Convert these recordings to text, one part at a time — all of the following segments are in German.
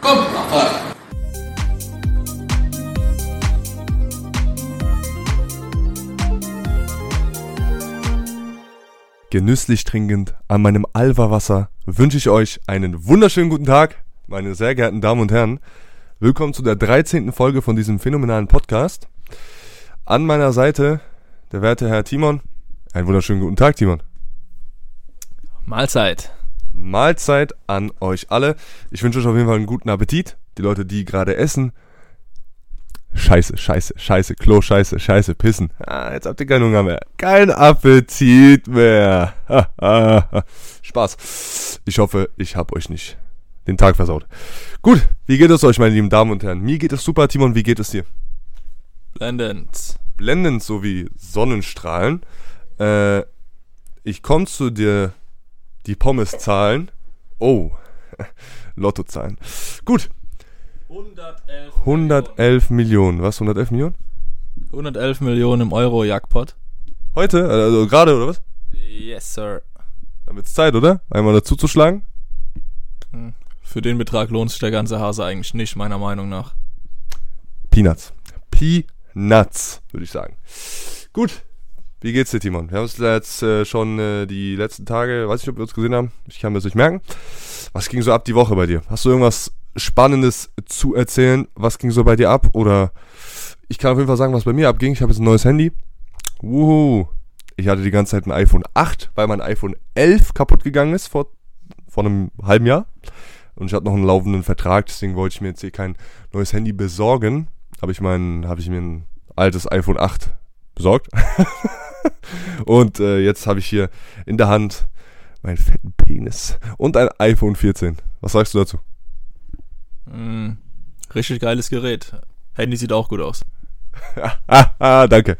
Komm, mach Feuer. Genüsslich trinkend an meinem Alva-Wasser wünsche ich euch einen wunderschönen guten Tag, meine sehr geehrten Damen und Herren. Willkommen zu der 13. Folge von diesem phänomenalen Podcast. An meiner Seite der werte Herr Timon. Einen wunderschönen guten Tag, Timon. Mahlzeit. Mahlzeit an euch alle. Ich wünsche euch auf jeden Fall einen guten Appetit. Die Leute, die gerade essen. Scheiße, scheiße, scheiße, Klo, scheiße, scheiße, pissen. Ah, jetzt habt ihr keinen Hunger mehr. Kein Appetit mehr. Spaß. Ich hoffe, ich hab euch nicht den Tag versaut. Gut, wie geht es euch, meine lieben Damen und Herren? Mir geht es super, Timon, wie geht es dir? Blendend. Blendend, so wie Sonnenstrahlen. Äh, ich komme zu dir die Pommes-Zahlen. Oh, Lottozahlen. Gut, 111, 111 Millionen. Was? 111 Millionen? 111 Millionen im Euro-Jackpot. Heute? Also gerade, oder was? Yes, sir. Dann wird's Zeit, oder? Einmal dazu zu schlagen? Für den Betrag lohnt sich der ganze Hase eigentlich nicht, meiner Meinung nach. Peanuts. Peanuts, würde ich sagen. Gut. Wie geht's dir, Timon? Wir haben uns jetzt äh, schon äh, die letzten Tage, weiß nicht, ob wir uns gesehen haben. Ich kann mir das nicht merken. Was ging so ab die Woche bei dir? Hast du irgendwas Spannendes zu erzählen? Was ging so bei dir ab? Oder ich kann auf jeden Fall sagen, was bei mir abging. Ich habe jetzt ein neues Handy. Wuhu. Ich hatte die ganze Zeit ein iPhone 8, weil mein iPhone 11 kaputt gegangen ist vor, vor einem halben Jahr. Und ich hatte noch einen laufenden Vertrag, deswegen wollte ich mir jetzt hier kein neues Handy besorgen. Habe ich mein, habe ich mir ein altes iPhone 8 besorgt. und äh, jetzt habe ich hier in der Hand meinen fetten Penis und ein iPhone 14. Was sagst du dazu? Mm, richtig geiles Gerät. Handy sieht auch gut aus. danke.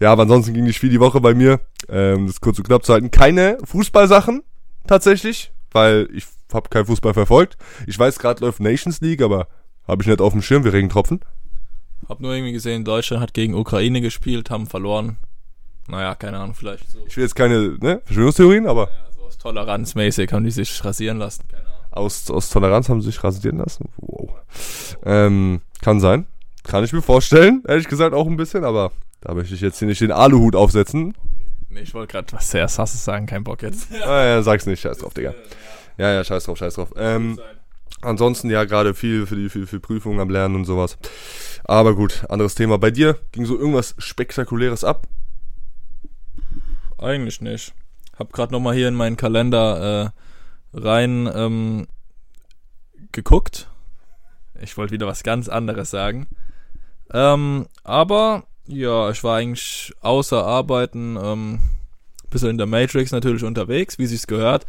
Ja, aber ansonsten ging nicht viel die Woche bei mir. Ähm, das kurz und knapp zu halten. Keine Fußballsachen tatsächlich, weil ich habe keinen Fußball verfolgt. Ich weiß, gerade läuft Nations League, aber habe ich nicht auf dem Schirm wie Regentropfen. Hab nur irgendwie gesehen, Deutschland hat gegen Ukraine gespielt, haben verloren. Naja, keine Ahnung, vielleicht so. Ich will jetzt keine ne, Verschwörungstheorien, aber Ja, so aus toleranzmäßig haben die sich rasieren lassen. Keine Ahnung. aus, aus Toleranz haben sie sich rasieren lassen. Wow. Ähm, kann sein. Kann ich mir vorstellen, ehrlich gesagt auch ein bisschen, aber da möchte ich jetzt hier nicht den Aluhut aufsetzen. Nee, ich wollte gerade was sehr Sasses sagen, kein Bock jetzt. Ah, ja, sag's nicht, scheiß drauf, Digga. Ja, ja, scheiß drauf, scheiß drauf. Ähm, ansonsten ja gerade viel für die für, für Prüfungen am Lernen und sowas. Aber gut, anderes Thema. Bei dir ging so irgendwas Spektakuläres ab? Eigentlich nicht. Hab grad noch mal hier in meinen Kalender äh, rein ähm, geguckt. Ich wollte wieder was ganz anderes sagen. Ähm, aber ja, ich war eigentlich außer Arbeiten ähm, bisschen in der Matrix natürlich unterwegs, wie sich's gehört.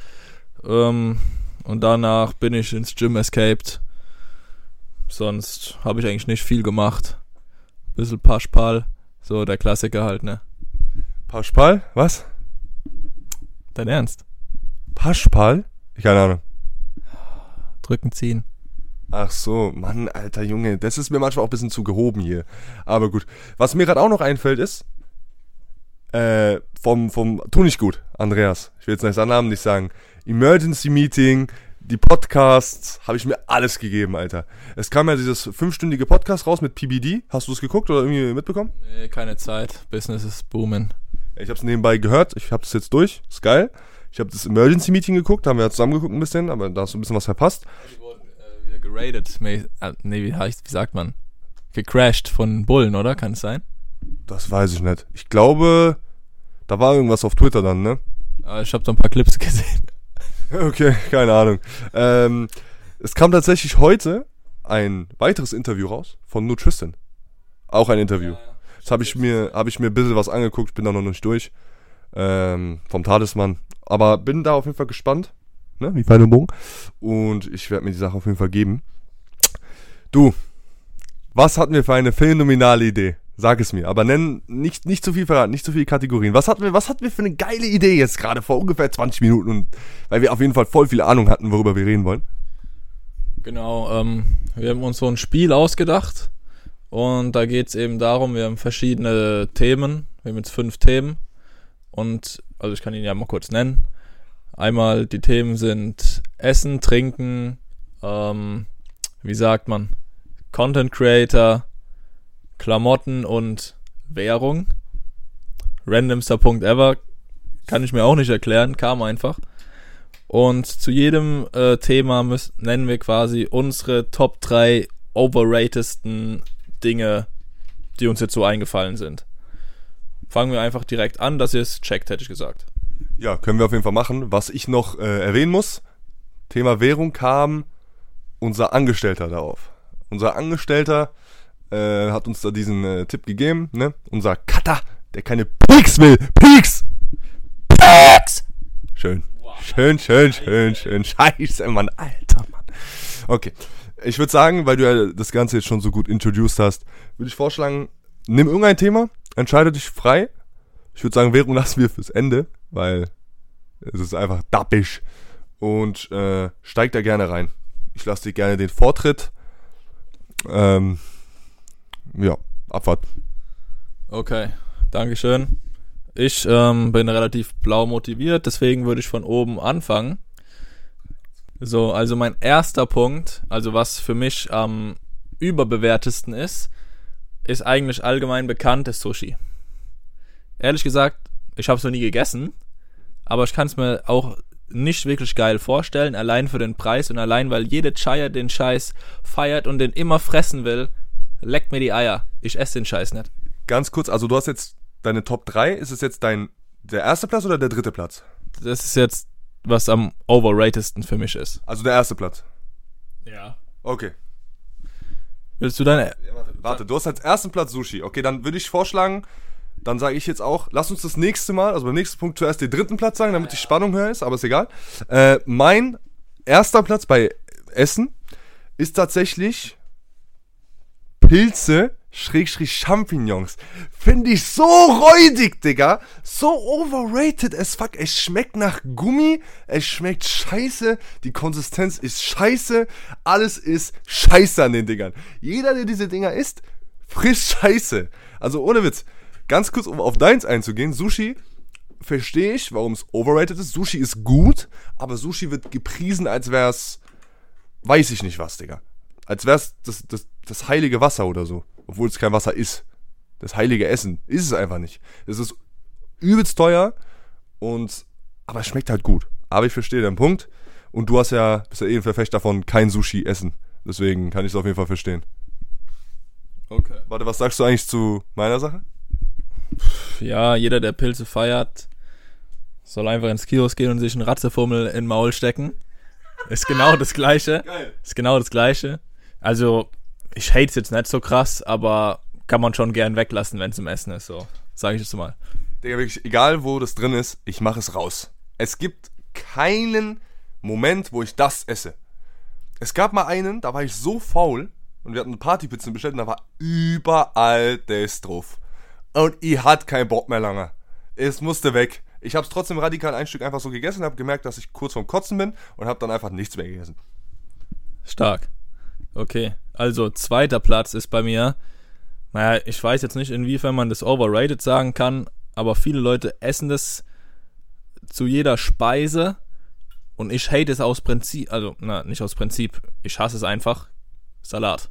Ähm, und danach bin ich ins Gym escaped. Sonst habe ich eigentlich nicht viel gemacht. Bisschen Paschpal, so der Klassiker halt, ne? Paschpal? Was? Dein Ernst? Paschpal? Keine Ahnung. Drücken, ziehen. Ach so, Mann, alter Junge, das ist mir manchmal auch ein bisschen zu gehoben hier. Aber gut. Was mir gerade auch noch einfällt ist, äh, vom, vom, tu nicht gut, Andreas. Ich will jetzt nicht seinen Namen nicht sagen. Emergency Meeting, die Podcasts, habe ich mir alles gegeben, Alter. Es kam ja dieses fünfstündige Podcast raus mit PBD. Hast du es geguckt oder irgendwie mitbekommen? Nee, keine Zeit. Business ist booming. Ich habe es nebenbei gehört. Ich habe das jetzt durch. Ist geil. Ich habe das Emergency Meeting geguckt, haben wir ja zusammen geguckt ein bisschen, aber da hast du ein bisschen was verpasst. Die wurden äh, wieder geradet. Äh, nee, wie heißt, wie sagt man? Gecrashed von Bullen, oder? Kann es sein? Das weiß ich nicht. Ich glaube, da war irgendwas auf Twitter dann, ne? Ich habe so ein paar Clips gesehen. Okay, keine Ahnung. Ähm, es kam tatsächlich heute ein weiteres Interview raus von nur Tristan. Auch ein Interview. Das habe ich mir, habe ich mir ein bisschen was angeguckt, bin da noch nicht durch. Ähm, vom Talisman. Aber bin da auf jeden Fall gespannt. Ne? Wie Pfeil und Bogen. Und ich werde mir die Sache auf jeden Fall geben. Du, was hatten wir für eine phänomenale Idee? Sag es mir, aber nenn nicht, nicht zu viel verraten, nicht zu viele Kategorien. Was hatten wir, was hatten wir für eine geile Idee jetzt gerade vor ungefähr 20 Minuten und weil wir auf jeden Fall voll viel Ahnung hatten, worüber wir reden wollen. Genau, ähm, wir haben uns so ein Spiel ausgedacht und da geht's eben darum, wir haben verschiedene Themen, wir haben jetzt fünf Themen und, also ich kann ihn ja mal kurz nennen. Einmal die Themen sind Essen, Trinken, ähm, wie sagt man, Content Creator, Klamotten und Währung. Randomster Punkt ever. Kann ich mir auch nicht erklären, kam einfach. Und zu jedem äh, Thema müssen, nennen wir quasi unsere Top 3 overratedsten Dinge, die uns jetzt so eingefallen sind. Fangen wir einfach direkt an, dass ihr es checkt, hätte ich gesagt. Ja, können wir auf jeden Fall machen. Was ich noch äh, erwähnen muss, Thema Währung kam unser Angestellter darauf. Unser Angestellter äh, hat uns da diesen äh, Tipp gegeben, ne? Unser Cutter, der keine Peaks will. Peaks! Peaks! Schön. Schön, schön, schön, schön. Scheiße, Mann. Alter, Mann. Okay. Ich würde sagen, weil du ja das Ganze jetzt schon so gut introduced hast, würde ich vorschlagen, nimm irgendein Thema, entscheide dich frei. Ich würde sagen, Währung lassen wir fürs Ende, weil es ist einfach dappisch. Und äh, steig da gerne rein. Ich lasse dir gerne den Vortritt. Ähm, ja, Abfahrt. Okay, Dankeschön. Ich ähm, bin relativ blau motiviert, deswegen würde ich von oben anfangen. So, also mein erster Punkt, also was für mich am überbewertesten ist, ist eigentlich allgemein bekanntes Sushi. Ehrlich gesagt, ich habe es noch nie gegessen, aber ich kann es mir auch nicht wirklich geil vorstellen, allein für den Preis und allein, weil jede Chaya den Scheiß feiert und den immer fressen will, leckt mir die Eier. Ich esse den Scheiß nicht. Ganz kurz, also du hast jetzt deine Top 3. Ist es jetzt dein der erste Platz oder der dritte Platz? Das ist jetzt, was am overratedsten für mich ist. Also der erste Platz. Ja. Okay. Willst du deine. Warte, du hast als ersten Platz Sushi. Okay, dann würde ich vorschlagen, dann sage ich jetzt auch, lass uns das nächste Mal, also beim nächsten Punkt zuerst den dritten Platz sagen, damit die Spannung höher ist, aber ist egal. Äh, mein erster Platz bei Essen ist tatsächlich Pilze Schrägstrich Champignons. Finde ich so räudig, Digga. So overrated as fuck. Es schmeckt nach Gummi. Es schmeckt scheiße. Die Konsistenz ist scheiße. Alles ist scheiße an den Dingern. Jeder, der diese Dinger isst, frisst scheiße. Also ohne Witz. Ganz kurz, um auf deins einzugehen. Sushi verstehe ich, warum es overrated ist. Sushi ist gut, aber Sushi wird gepriesen, als wäre es, weiß ich nicht was, Digga. Als wäre es das, das, das heilige Wasser oder so obwohl es kein Wasser ist. Das heilige Essen ist es einfach nicht. Es ist übelst teuer und aber es schmeckt halt gut. Aber ich verstehe den Punkt. Und du hast ja, bist ja eh ein Verfechter davon, kein Sushi essen. Deswegen kann ich es auf jeden Fall verstehen. Okay. Warte, was sagst du eigentlich zu meiner Sache? Ja, jeder, der Pilze feiert, soll einfach ins Kiosk gehen und sich einen Ratzefummel in den Maul stecken. Ist genau das Gleiche. Geil. Ist genau das Gleiche. Also, ich hate es jetzt nicht so krass, aber kann man schon gern weglassen, wenn es im Essen ist, so. Sage ich jetzt mal. Digga, wirklich, egal wo das drin ist, ich mache es raus. Es gibt keinen Moment, wo ich das esse. Es gab mal einen, da war ich so faul und wir hatten Partypizzen bestellt und da war überall das drauf. Und ich hatte keinen Bock mehr lange. Es musste weg. Ich habe es trotzdem radikal ein Stück einfach so gegessen, habe gemerkt, dass ich kurz vorm Kotzen bin und habe dann einfach nichts mehr gegessen. Stark. Okay, also zweiter Platz ist bei mir, naja, ich weiß jetzt nicht, inwiefern man das overrated sagen kann, aber viele Leute essen das zu jeder Speise und ich hate es aus Prinzip, also, na, nicht aus Prinzip, ich hasse es einfach. Salat.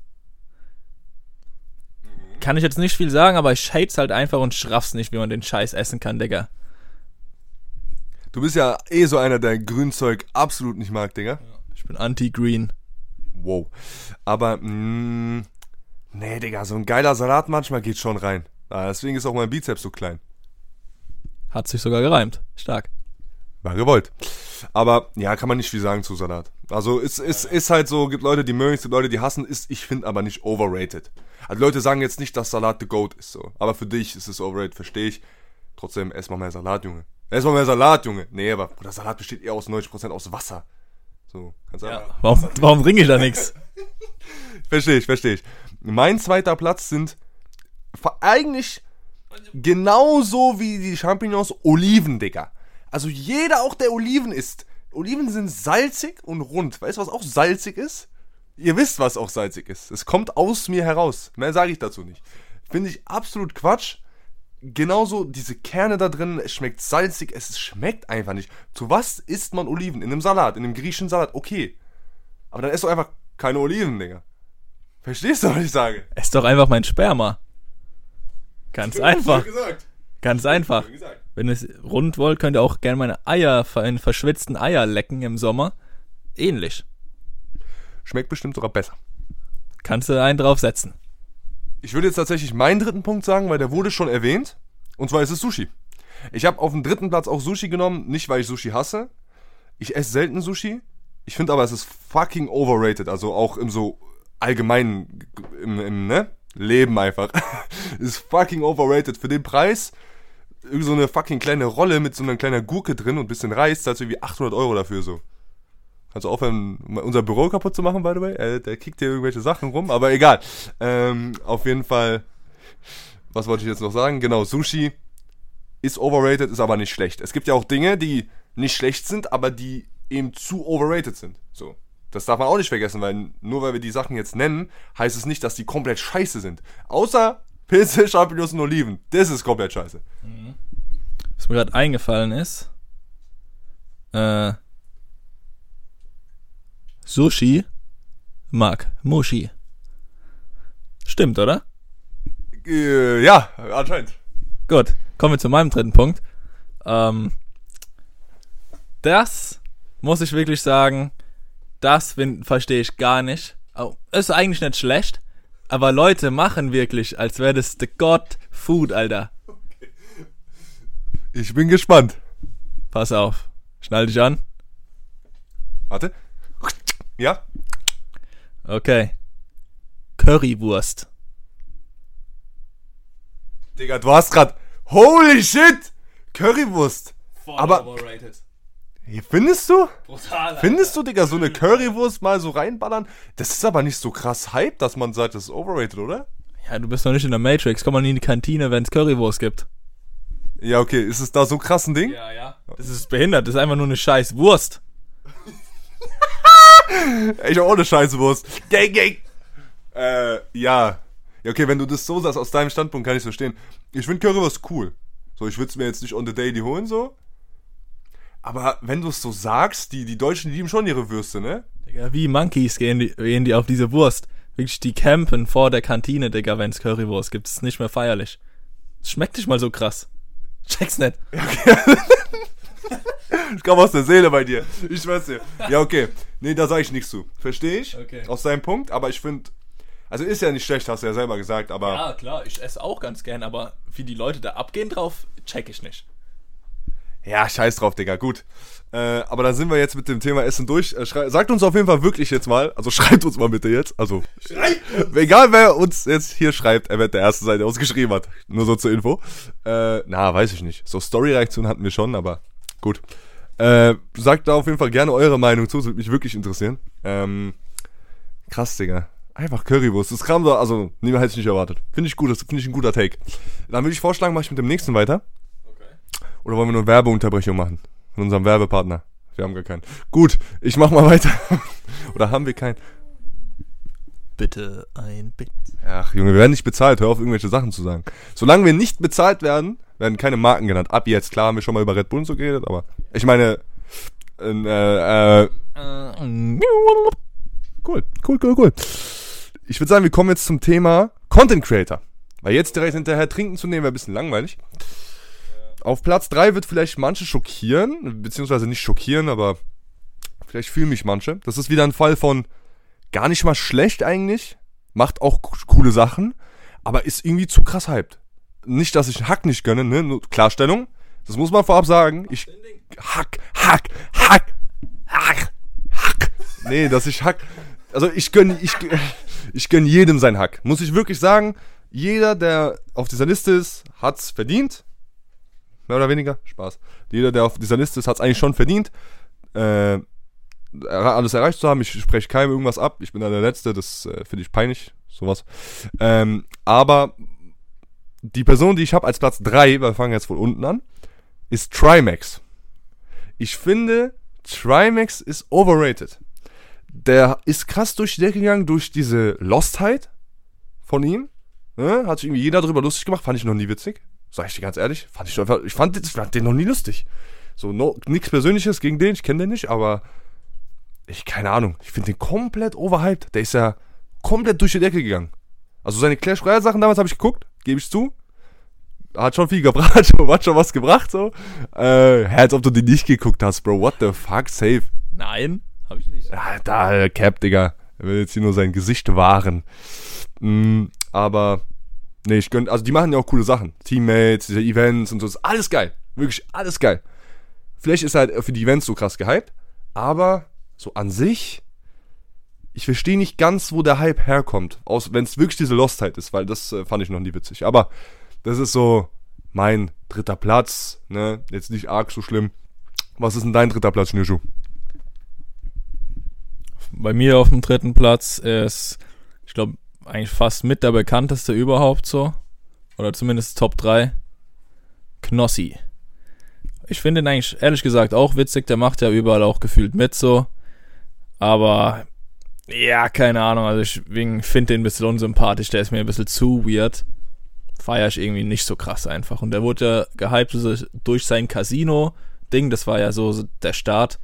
Kann ich jetzt nicht viel sagen, aber ich hate es halt einfach und schraff's nicht, wie man den Scheiß essen kann, Digga. Du bist ja eh so einer, der Grünzeug absolut nicht mag, Digga. Ich bin anti-green wow. Aber, mh, mm, nee, Digga, so ein geiler Salat manchmal geht schon rein. Ah, deswegen ist auch mein Bizeps so klein. Hat sich sogar gereimt. Stark. War gewollt. Aber ja, kann man nicht viel sagen zu Salat. Also es ist, ist, ist halt so, gibt Leute, die mögen es, gibt Leute, die hassen es, ich finde aber nicht overrated. Also Leute sagen jetzt nicht, dass Salat the GOAT ist so. Aber für dich ist es overrated, verstehe ich. Trotzdem, ess mal mehr Salat, Junge. Ess mal mehr Salat, Junge. Nee, aber der Salat besteht eher aus 90% aus Wasser. So, kannst ja. Warum, warum trinke ich da nichts? verstehe ich, verstehe ich. Mein zweiter Platz sind eigentlich genauso wie die Champignons Oliven, Digga. Also jeder auch, der Oliven isst. Oliven sind salzig und rund. Weißt du, was auch salzig ist? Ihr wisst, was auch salzig ist. Es kommt aus mir heraus. Mehr sage ich dazu nicht. Finde ich absolut Quatsch genauso diese Kerne da drin, es schmeckt salzig, es schmeckt einfach nicht. Zu was isst man Oliven? In einem Salat, in einem griechischen Salat, okay. Aber dann ess doch einfach keine Oliven, Digga. Verstehst du, was ich sage? Ess doch einfach mein Sperma. Ganz einfach. Ganz einfach. Wenn ihr es rund wollt, könnt ihr auch gerne meine Eier, meine verschwitzten Eier lecken im Sommer. Ähnlich. Schmeckt bestimmt sogar besser. Kannst du einen draufsetzen. Ich würde jetzt tatsächlich meinen dritten Punkt sagen, weil der wurde schon erwähnt. Und zwar ist es Sushi. Ich habe auf dem dritten Platz auch Sushi genommen, nicht weil ich Sushi hasse. Ich esse selten Sushi. Ich finde aber, es ist fucking overrated. Also auch im so allgemeinen, im, im ne? Leben einfach. ist fucking overrated. Für den Preis, irgendwie so eine fucking kleine Rolle mit so einer kleinen Gurke drin und bisschen Reis, zahlst du irgendwie 800 Euro dafür so. Du aufhören, unser Büro kaputt zu machen, by the way? Äh, der kickt hier irgendwelche Sachen rum, aber egal. Ähm, auf jeden Fall, was wollte ich jetzt noch sagen? Genau, Sushi ist overrated, ist aber nicht schlecht. Es gibt ja auch Dinge, die nicht schlecht sind, aber die eben zu overrated sind. So. Das darf man auch nicht vergessen, weil nur weil wir die Sachen jetzt nennen, heißt es nicht, dass die komplett scheiße sind. Außer Pilze, Champignons und Oliven. Das ist komplett scheiße. Was mir gerade eingefallen ist, äh, Sushi mag Mushi. Stimmt, oder? Äh, ja, anscheinend. Gut, kommen wir zu meinem dritten Punkt. Ähm, das muss ich wirklich sagen, das verstehe ich gar nicht. Oh, ist eigentlich nicht schlecht, aber Leute machen wirklich, als wäre das the God Food, Alter. Ich bin gespannt. Pass auf, schnall dich an. Warte. Ja? Okay. Currywurst. Digga, du hast grad. Holy shit! Currywurst. Aber- overrated. Findest du? Brutal. Findest du, Digga, so eine Currywurst mal so reinballern? Das ist aber nicht so krass Hype, dass man sagt, das ist overrated, oder? Ja, du bist noch nicht in der Matrix. Komm mal in die Kantine, wenn es Currywurst gibt. Ja, okay. Ist es da so krass ein Ding? Ja, ja. Das ist behindert. Das ist einfach nur eine scheiß Wurst. Ich auch ohne Scheißwurst. Gang, gang. Äh, ja. Ja, okay, wenn du das so sagst, aus deinem Standpunkt kann ich verstehen. Ich finde Currywurst cool. So, ich würde es mir jetzt nicht on the daily holen, so. Aber wenn du es so sagst, die, die Deutschen die lieben schon ihre Würste, ne? Digga, wie Monkeys gehen die, gehen die auf diese Wurst. Wirklich, die campen vor der Kantine, Digga, wenn's Currywurst gibt. Das ist nicht mehr feierlich. Das schmeckt nicht mal so krass. Check's nicht. Das kam aus der Seele bei dir. Ich weiß dir. Ja, okay. Nee, da sage ich nichts zu. Verstehe ich. Okay. Aus deinem Punkt, aber ich finde. Also ist ja nicht schlecht, hast du ja selber gesagt, aber. Ja, klar, ich esse auch ganz gern, aber wie die Leute da abgehen drauf, check ich nicht. Ja, scheiß drauf, Digga, gut. Äh, aber dann sind wir jetzt mit dem Thema Essen durch. Äh, sagt uns auf jeden Fall wirklich jetzt mal, also schreibt uns mal bitte jetzt, also egal wer uns jetzt hier schreibt, er wird der Erste sein, der uns geschrieben hat. Nur so zur Info. Äh, na, weiß ich nicht. So Story-Reaktionen hatten wir schon, aber gut. Äh, sagt da auf jeden Fall gerne eure Meinung zu, das würde mich wirklich interessieren. Ähm, krass, Digga. Einfach Currywurst. Das kam so, also, nee, hätte ich nicht erwartet. Finde ich gut, das finde ich ein guter Take. Dann würde ich vorschlagen, mache ich mit dem nächsten weiter. Oder wollen wir nur Werbeunterbrechung machen? Von unserem Werbepartner. Wir haben gar keinen. Gut, ich mach mal weiter. Oder haben wir keinen? Bitte ein Bit. Ach, Junge, wir werden nicht bezahlt. Hör auf, irgendwelche Sachen zu sagen. Solange wir nicht bezahlt werden, werden keine Marken genannt. Ab jetzt, klar, haben wir schon mal über Red Bull und so geredet, aber ich meine, äh, äh, cool, cool, cool, cool. Ich würde sagen, wir kommen jetzt zum Thema Content Creator. Weil jetzt direkt hinterher trinken zu nehmen, wäre ein bisschen langweilig. Auf Platz 3 wird vielleicht manche schockieren, beziehungsweise nicht schockieren, aber vielleicht fühlen mich manche. Das ist wieder ein Fall von gar nicht mal schlecht eigentlich, macht auch co- coole Sachen, aber ist irgendwie zu krass hyped. Nicht, dass ich Hack nicht gönne, ne? Klarstellung. Das muss man vorab sagen. Ich Hack, Hack, Hack, Hack, Hack. Nee, dass ich Hack. Also ich gönn, ich, ich gönn jedem sein Hack. Muss ich wirklich sagen. Jeder, der auf dieser Liste ist, hat's verdient. Mehr oder weniger. Spaß. Jeder, der auf dieser Liste ist, hat's eigentlich schon verdient. Äh, alles erreicht zu haben. Ich spreche keinem irgendwas ab. Ich bin da der Letzte. Das äh, finde ich peinlich. Sowas. Ähm, aber die Person, die ich habe als Platz 3, wir fangen jetzt von unten an, ist Trimax. Ich finde, Trimax ist overrated. Der ist krass durch die Decke gegangen durch diese Lostheit von ihm. Ne? Hat sich irgendwie jeder drüber lustig gemacht. Fand ich noch nie witzig. Sag ich dir ganz ehrlich. Fand ich, einfach, ich fand, fand den noch nie lustig. So, no, nichts Persönliches gegen den. Ich kenne den nicht, aber ich, keine Ahnung, ich finde den komplett overhyped. Der ist ja komplett durch die Decke gegangen. Also seine Clash Royale Sachen damals habe ich geguckt, gebe ich zu. Hat schon viel gebracht, hat schon was gebracht, so. Äh, als ob du die nicht geguckt hast, Bro. What the fuck, safe. Nein, habe ich nicht. Ja, da, äh, Cap, Digga. Er will jetzt hier nur sein Gesicht wahren. Mm, aber, nee, ich gönn, also die machen ja auch coole Sachen. Teammates, diese Events und so, ist alles geil. Wirklich alles geil. Vielleicht ist er halt für die Events so krass gehypt, aber so an sich, ich verstehe nicht ganz, wo der Hype herkommt. Wenn es wirklich diese Lostheit ist, weil das äh, fand ich noch nie witzig. Aber das ist so mein dritter Platz, ne? Jetzt nicht arg so schlimm. Was ist denn dein dritter Platz, Nishu? Bei mir auf dem dritten Platz ist, ich glaube, eigentlich fast mit der bekannteste überhaupt so. Oder zumindest Top 3. Knossi. Ich finde ihn eigentlich ehrlich gesagt auch witzig. Der macht ja überall auch gefühlt mit so. Aber ja, keine Ahnung. Also ich finde den ein bisschen unsympathisch. Der ist mir ein bisschen zu weird. Feier ich irgendwie nicht so krass einfach. Und der wurde ja gehypt durch sein Casino-Ding. Das war ja so der Start.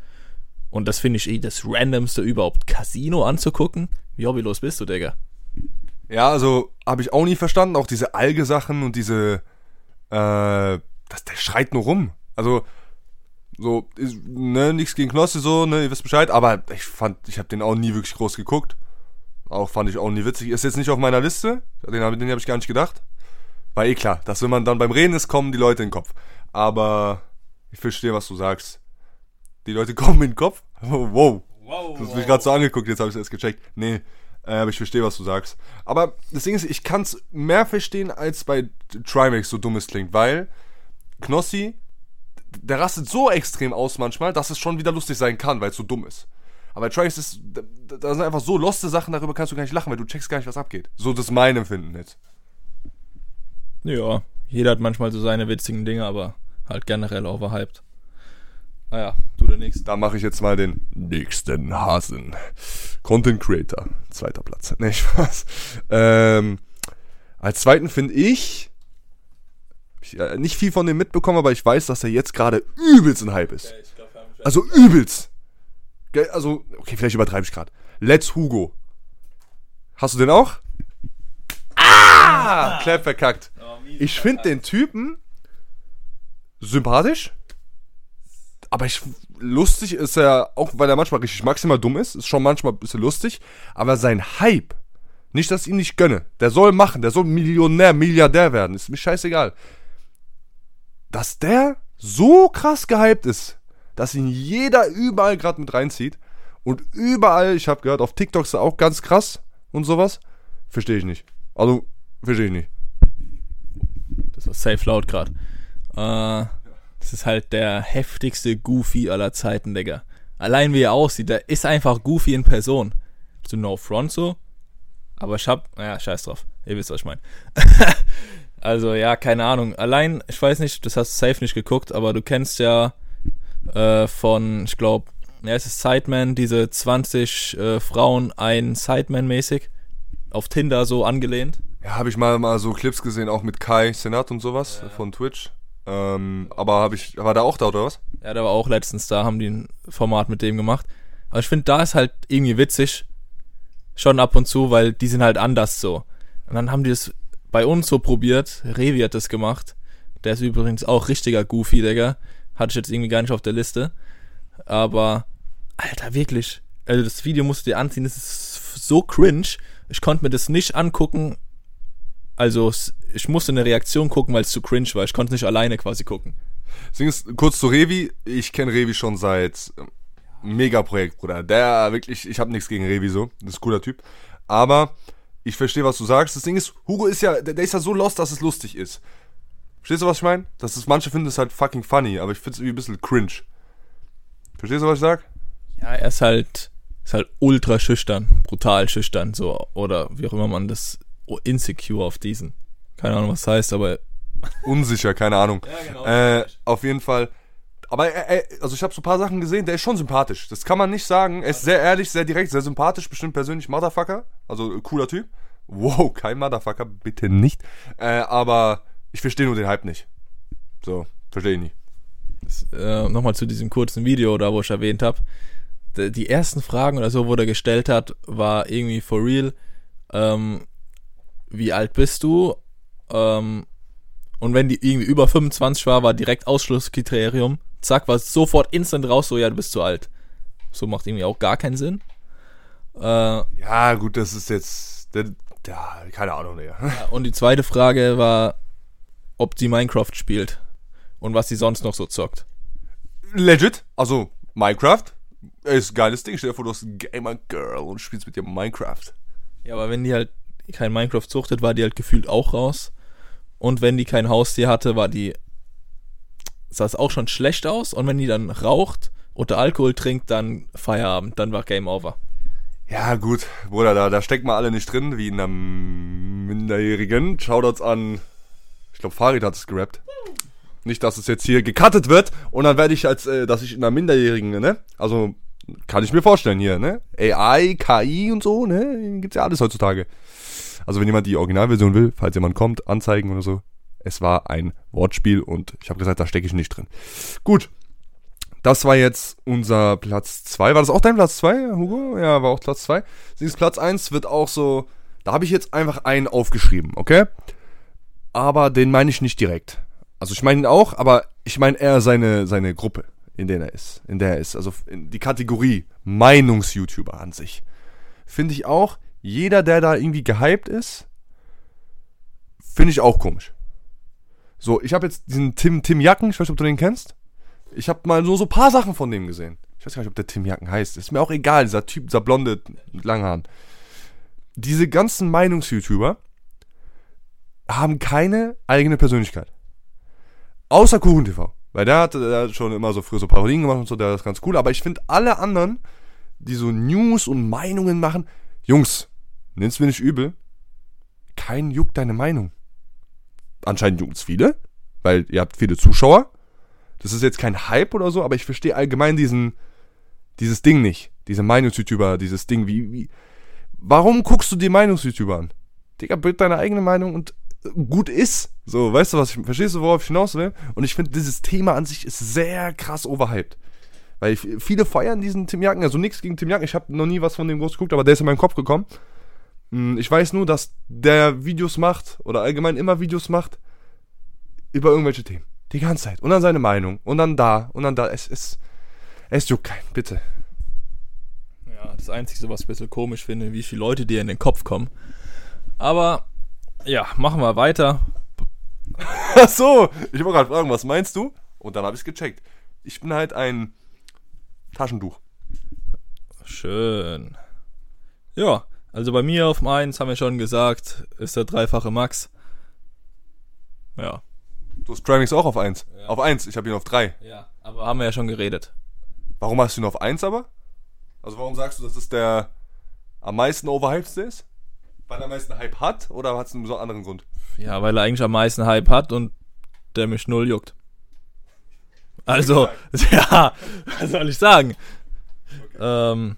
Und das finde ich eh das Randomste überhaupt, Casino anzugucken. Wie hobbylos bist du, Digga? Ja, also habe ich auch nie verstanden. Auch diese Alge-Sachen und diese, äh, das, der schreit nur rum. Also so, ist, ne, nichts gegen Knossi so, ne, ihr wisst Bescheid, aber ich fand, ich habe den auch nie wirklich groß geguckt. Auch fand ich auch nie witzig. Ist jetzt nicht auf meiner Liste, den, den habe ich gar nicht gedacht. War eh klar, dass wenn man dann beim Reden ist, kommen die Leute in den Kopf. Aber ich verstehe, was du sagst. Die Leute kommen in den Kopf? wow. Wow. Du hast mich gerade so angeguckt, jetzt habe ich es erst gecheckt. Nee, äh, aber ich verstehe, was du sagst. Aber das Ding ist, ich kann es mehr verstehen, als bei Trimax so dumm es klingt, weil Knossi der rastet so extrem aus manchmal, dass es schon wieder lustig sein kann, weil es so dumm ist. Aber bei Triangles ist, da, sind einfach so loste Sachen, darüber kannst du gar nicht lachen, weil du checkst gar nicht, was abgeht. So das ist mein Empfinden jetzt. Ja, jeder hat manchmal so seine witzigen Dinge, aber halt generell overhyped. Naja, ah du der Nächste. Da mache ich jetzt mal den nächsten Hasen. Content Creator, zweiter Platz. Nee, Spaß. Ähm, als zweiten finde ich ich, äh, nicht viel von dem mitbekommen, aber ich weiß, dass er jetzt gerade übelst ein Hype ist. Also übelst. Also, okay, vielleicht übertreibe ich gerade. Let's Hugo. Hast du den auch? Ah! Clap verkackt. Oh, ich finde den Typen sympathisch. Aber ich, lustig ist er, auch weil er manchmal richtig maximal dumm ist, ist schon manchmal ein bisschen lustig. Aber sein Hype, nicht, dass ich ihn nicht gönne. Der soll machen, der soll Millionär, Milliardär werden. Ist mir scheißegal dass der so krass gehypt ist, dass ihn jeder überall gerade mit reinzieht. Und überall, ich habe gehört, auf TikTok ist er auch ganz krass und sowas. Verstehe ich nicht. Also, verstehe ich nicht. Das war safe laut gerade. Äh, das ist halt der heftigste Goofy aller Zeiten, Digga. Allein wie er aussieht, der ist einfach Goofy in Person. So no front so. Aber ich hab, naja, scheiß drauf. Ihr wisst, was ich meine. Also ja, keine Ahnung. Allein, ich weiß nicht, das hast du safe nicht geguckt, aber du kennst ja äh, von, ich glaube, ja, es ist Sideman, diese 20 äh, Frauen, ein Sideman mäßig, auf Tinder so angelehnt. Ja, habe ich mal, mal so Clips gesehen, auch mit Kai Senat und sowas ja. von Twitch. Ähm, aber habe ich, war der auch da oder was? Ja, der war auch letztens da, haben die ein Format mit dem gemacht. Aber ich finde, da ist halt irgendwie witzig, schon ab und zu, weil die sind halt anders so. Und dann haben die das bei uns so probiert. Revi hat das gemacht. Der ist übrigens auch richtiger Goofy, Digga. Hatte ich jetzt irgendwie gar nicht auf der Liste. Aber, Alter, wirklich. Also das Video musst du dir anziehen. Das ist so cringe. Ich konnte mir das nicht angucken. Also, ich musste eine Reaktion gucken, weil es zu cringe war. Ich konnte nicht alleine quasi gucken. Deswegen ist kurz zu Revi. Ich kenne Revi schon seit ähm, Mega-Projekt, Bruder. Der wirklich, ich habe nichts gegen Revi so. Das ist ein cooler Typ. Aber ich verstehe, was du sagst. Das Ding ist, Hugo ist ja, der, der ist ja so lost, dass es lustig ist. Verstehst du, was ich meine? Das ist, manche finden es halt fucking funny, aber ich finde es irgendwie ein bisschen cringe. Verstehst du, was ich sag? Ja, er ist halt, ist halt ultra schüchtern, brutal schüchtern, so, oder wie auch immer man das, oh, insecure auf diesen. Keine Ahnung, was heißt, aber. Unsicher, keine Ahnung. Ja, genau. Äh, auf jeden Fall, aber er, er, also ich habe so ein paar Sachen gesehen, der ist schon sympathisch. Das kann man nicht sagen. Er ist sehr ehrlich, sehr direkt, sehr sympathisch, bestimmt persönlich Motherfucker. Also äh, cooler Typ. Wow, kein Motherfucker, bitte nicht. Äh, aber ich verstehe nur den Hype nicht. So, verstehe ich nicht. Äh, Nochmal zu diesem kurzen Video, da wo ich erwähnt habe. die ersten Fragen oder so, wo er gestellt hat, war irgendwie for real. Ähm, wie alt bist du? Ähm, und wenn die irgendwie über 25 war, war direkt Ausschlusskriterium. Zack, war es sofort instant raus, so ja, du bist zu alt. So macht irgendwie auch gar keinen Sinn. Äh, Ja, gut, das ist jetzt. Der, ja, keine Ahnung, Digga. und die zweite Frage war, ob sie Minecraft spielt und was sie sonst noch so zockt. Legit, also Minecraft ist ein geiles Ding. Stell dir vor, du hast ein Gamer-Girl und spielst mit dir Minecraft. Ja, aber wenn die halt kein Minecraft suchtet, war die halt gefühlt auch raus. Und wenn die kein Haustier hatte, war die sah es auch schon schlecht aus. Und wenn die dann raucht oder Alkohol trinkt, dann Feierabend, dann war Game Over. Ja, gut, Bruder, da, da steckt man alle nicht drin, wie in einem Minderjährigen. Shoutouts an, ich glaube, Farid hat es gerappt. Nicht, dass es jetzt hier gecuttet wird und dann werde ich als, äh, dass ich in einer Minderjährigen, ne? Also, kann ich mir vorstellen hier, ne? AI, KI und so, ne? Gibt's ja alles heutzutage. Also, wenn jemand die Originalversion will, falls jemand kommt, anzeigen oder so. Es war ein Wortspiel und ich habe gesagt, da stecke ich nicht drin. Gut, das war jetzt unser Platz 2. War das auch dein Platz 2, Hugo? Ja, war auch Platz 2. Dieses Platz 1 wird auch so. Da habe ich jetzt einfach einen aufgeschrieben, okay? Aber den meine ich nicht direkt. Also ich meine ihn auch, aber ich meine eher seine, seine Gruppe, in der er ist. In der er ist. Also die Kategorie Meinungs-YouTuber an sich. Finde ich auch, jeder, der da irgendwie gehypt ist, finde ich auch komisch. So, ich habe jetzt diesen Tim, Tim Jacken, ich weiß nicht, ob du den kennst. Ich habe mal nur so ein paar Sachen von dem gesehen. Ich weiß gar nicht, ob der Tim Jacken heißt. Ist mir auch egal, dieser Typ, dieser Blonde mit langen Haaren. Diese ganzen Meinungs-YouTuber haben keine eigene Persönlichkeit. Außer Kuchen TV. Weil der hat, der hat schon immer so früher so Parodien gemacht und so, der ist ganz cool. Aber ich finde alle anderen, die so News und Meinungen machen, Jungs, nimm's mir nicht übel. Kein juckt deine Meinung. Anscheinend juckt's viele, weil ihr habt viele Zuschauer. Das ist jetzt kein Hype oder so, aber ich verstehe allgemein diesen, dieses Ding nicht. Diese Meinungs-YouTuber, dieses Ding, wie, wie, warum guckst du die Meinungs-YouTuber an? Digga, bild deine eigene Meinung und äh, gut ist. So, weißt du was, ich, verstehst du, worauf ich hinaus will? Und ich finde, dieses Thema an sich ist sehr krass overhyped. Weil viele feiern diesen Tim Jacken, also nichts gegen Tim Jacken, ich habe noch nie was von dem groß geguckt, aber der ist in meinen Kopf gekommen. Hm, Ich weiß nur, dass der Videos macht oder allgemein immer Videos macht über irgendwelche Themen. Die ganze Zeit. Und dann seine Meinung. Und dann da. Und dann da. Es ist. Es juckt keinen. Bitte. Ja, das Einzige, was ich ein bisschen komisch finde, wie viele Leute dir in den Kopf kommen. Aber ja, machen wir weiter. Ach so. Ich wollte gerade fragen, was meinst du? Und dann habe ich es gecheckt. Ich bin halt ein Taschentuch. Schön. Ja, also bei mir auf dem 1 haben wir schon gesagt, ist der dreifache Max. Ja. Du hast Trimix auch auf 1. Ja. Auf 1. Ich habe ihn auf 3. Ja, aber haben wir ja schon geredet. Warum hast du ihn auf 1 aber? Also warum sagst du, dass es der am meisten overhypedste ist? Weil er am meisten Hype hat oder hat es einen so anderen Grund? Ja, weil er eigentlich am meisten Hype hat und der mich null juckt. Also, ja, was soll ich sagen? Ähm,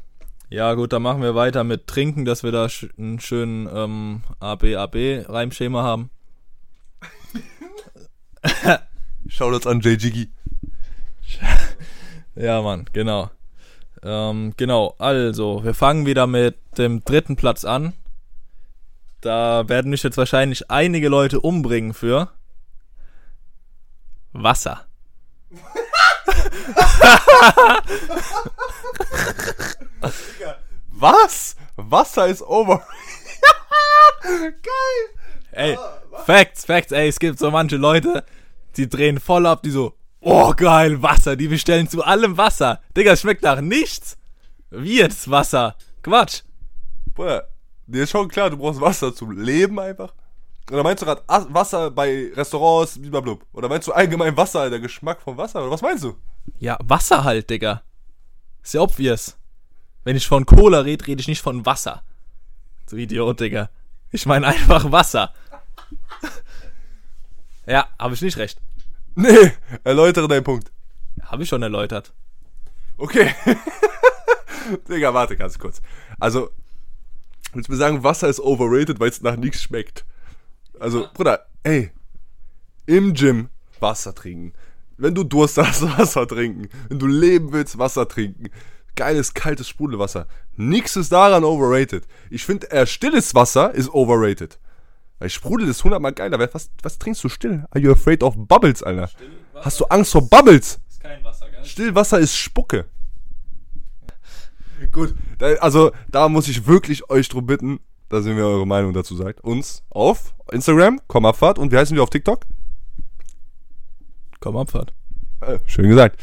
ja, gut, dann machen wir weiter mit Trinken, dass wir da einen schönen ähm, AB-AB-Reimschema haben. Shoutouts an J. Jiggy. Ja, Mann, genau. Ähm, genau, also, wir fangen wieder mit dem dritten Platz an. Da werden mich jetzt wahrscheinlich einige Leute umbringen für Wasser. Was? Wasser ist over. Geil. Ey, Facts, Facts, ey, es gibt so manche Leute, die drehen voll ab, die so, oh geil, Wasser, die bestellen zu allem Wasser. Digga, es schmeckt nach nichts. Wie jetzt Wasser? Quatsch. Bruder, dir ist schon klar, du brauchst Wasser zum Leben einfach. Oder meinst du gerade Wasser bei Restaurants, blablabla? Oder meinst du allgemein Wasser, der Geschmack vom Wasser? Oder was meinst du? Ja, Wasser halt, Digga. Ist ja obvious. Wenn ich von Cola rede, rede ich nicht von Wasser. Du Idiot, Digga. Ich meine einfach Wasser. ja, habe ich nicht recht. Nee, erläutere deinen Punkt. Habe ich schon erläutert. Okay. Digga, warte ganz kurz. Also, willst du mir sagen, Wasser ist overrated, weil es nach nichts schmeckt? Also, Bruder, ey, im Gym Wasser trinken. Wenn du Durst hast, Wasser trinken. Wenn du leben willst, Wasser trinken. geiles, kaltes Sprudelwasser. Nix ist daran overrated. Ich finde, äh, stilles Wasser ist overrated. Weil Sprudel ist hundertmal geiler. Was, was trinkst du still? Are you afraid of bubbles, Alter? Hast du Angst vor Bubbles? Ist kein Wasser, gell? Stillwasser ist Spucke. Gut, also da muss ich wirklich euch drum bitten, dass ihr mir eure Meinung dazu sagt. Uns auf Instagram, Kommabfahrt und wie heißen wir auf TikTok? Komm, Abfahrt. Äh, schön gesagt.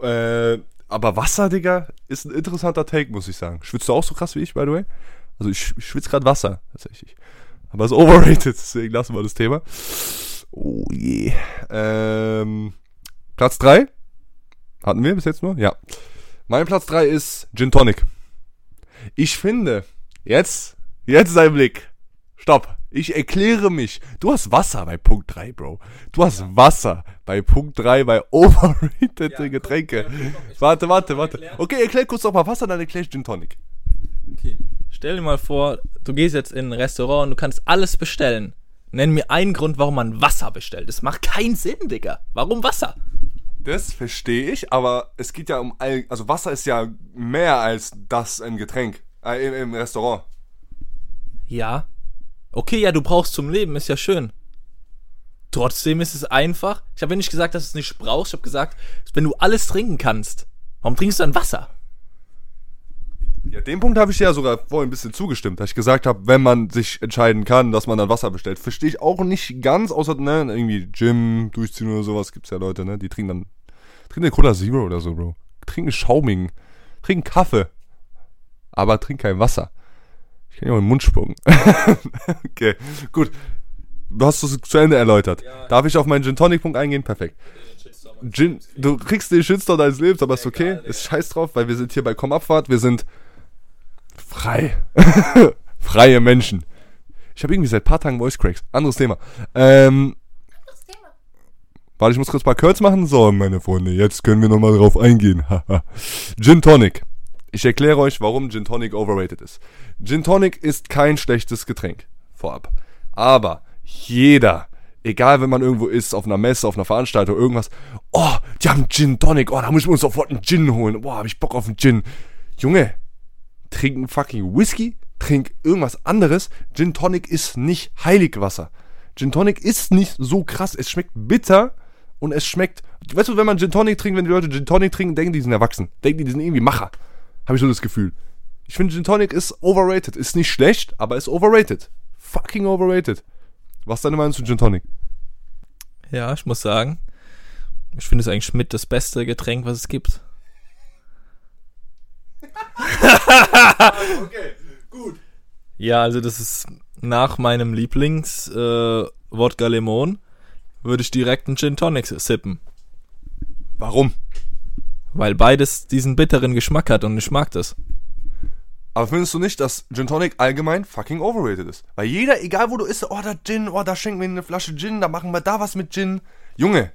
Äh, aber Wasser, Digga, ist ein interessanter Take, muss ich sagen. Schwitzt du auch so krass wie ich, by the way? Also ich, ich schwitze gerade Wasser, tatsächlich. Aber es ist overrated, deswegen lassen wir das Thema. Oh je. Ähm, Platz 3. Hatten wir bis jetzt nur? Ja. Mein Platz 3 ist Gin Tonic. Ich finde, jetzt, jetzt ist ein Blick. Stopp. Ich erkläre mich. Du hast Wasser bei Punkt 3, Bro. Du hast Wasser bei Punkt 3 bei overrated Ja, Getränke. guck, ja, ich warte, warte, warte. Okay, erklär kurz noch mal Wasser, dann erklär ich Gin Tonic. Okay. Stell dir mal vor, du gehst jetzt in ein Restaurant und du kannst alles bestellen. Nenn mir einen Grund, warum man Wasser bestellt. Das macht keinen Sinn, Digga. Warum Wasser? Das verstehe ich, aber es geht ja um all, also Wasser ist ja mehr als das ein Getränk äh, im, im Restaurant. Ja. Okay, ja, du brauchst zum Leben, ist ja schön. Trotzdem ist es einfach. Ich habe ja nicht gesagt, dass du es nicht brauchst. Ich habe gesagt, wenn du alles trinken kannst, warum trinkst du dann Wasser? Ja, dem Punkt habe ich ja sogar vorhin ein bisschen zugestimmt, dass ich gesagt habe, wenn man sich entscheiden kann, dass man dann Wasser bestellt. Verstehe ich auch nicht ganz, außer, ne, irgendwie Gym durchziehen oder sowas, gibt's ja Leute, ne, die trinken dann, trinken eine Cola Zero oder so, Bro. Trinken Schaumigen, trinken Kaffee, aber trinken kein Wasser. Ich kann ja auch in den Mund spucken. okay, gut. Du hast es zu Ende erläutert. Ja. Darf ich auf meinen Gin Tonic Punkt eingehen? Perfekt. Gin, du kriegst den Shitstorm deines Lebens, aber ist okay. Egal. Ist scheiß drauf, weil wir sind hier bei Kommabfahrt. Wir sind frei. Freie Menschen. Ich habe irgendwie seit paar Tagen Voice Cracks. Anderes Thema. Ähm, warte, ich muss kurz ein paar Curls machen. So, meine Freunde, jetzt können wir nochmal drauf eingehen. Haha. Gin Tonic. Ich erkläre euch, warum Gin Tonic overrated ist. Gin Tonic ist kein schlechtes Getränk. Vorab. Aber jeder, egal wenn man irgendwo ist, auf einer Messe, auf einer Veranstaltung, irgendwas, oh, die haben Gin Tonic, oh, da muss ich mir uns sofort einen Gin holen. Boah, hab ich Bock auf einen Gin. Junge, trink einen fucking Whisky, trink irgendwas anderes. Gin Tonic ist nicht Heiligwasser. Gin Tonic ist nicht so krass. Es schmeckt bitter und es schmeckt. Weißt du, wenn man Gin Tonic trinkt, wenn die Leute Gin Tonic trinken, denken die, die sind erwachsen. Denken die, die sind irgendwie Macher. Habe ich so das Gefühl. Ich finde Gin Tonic ist overrated. Ist nicht schlecht, aber ist overrated. Fucking overrated. Was ist deine Meinung zu Gin Tonic? Ja, ich muss sagen, ich finde es eigentlich mit das beste Getränk, was es gibt. Okay, gut. Ja, also das ist nach meinem Lieblings äh, Wodka Lemon würde ich direkt einen Gin Tonic sippen, Warum? Weil beides diesen bitteren Geschmack hat und ich mag das. Aber findest du nicht, dass Gin Tonic allgemein fucking overrated ist? Weil jeder, egal wo du isst, oh, da Gin, oh, da schenken wir eine Flasche Gin, da machen wir da was mit Gin. Junge,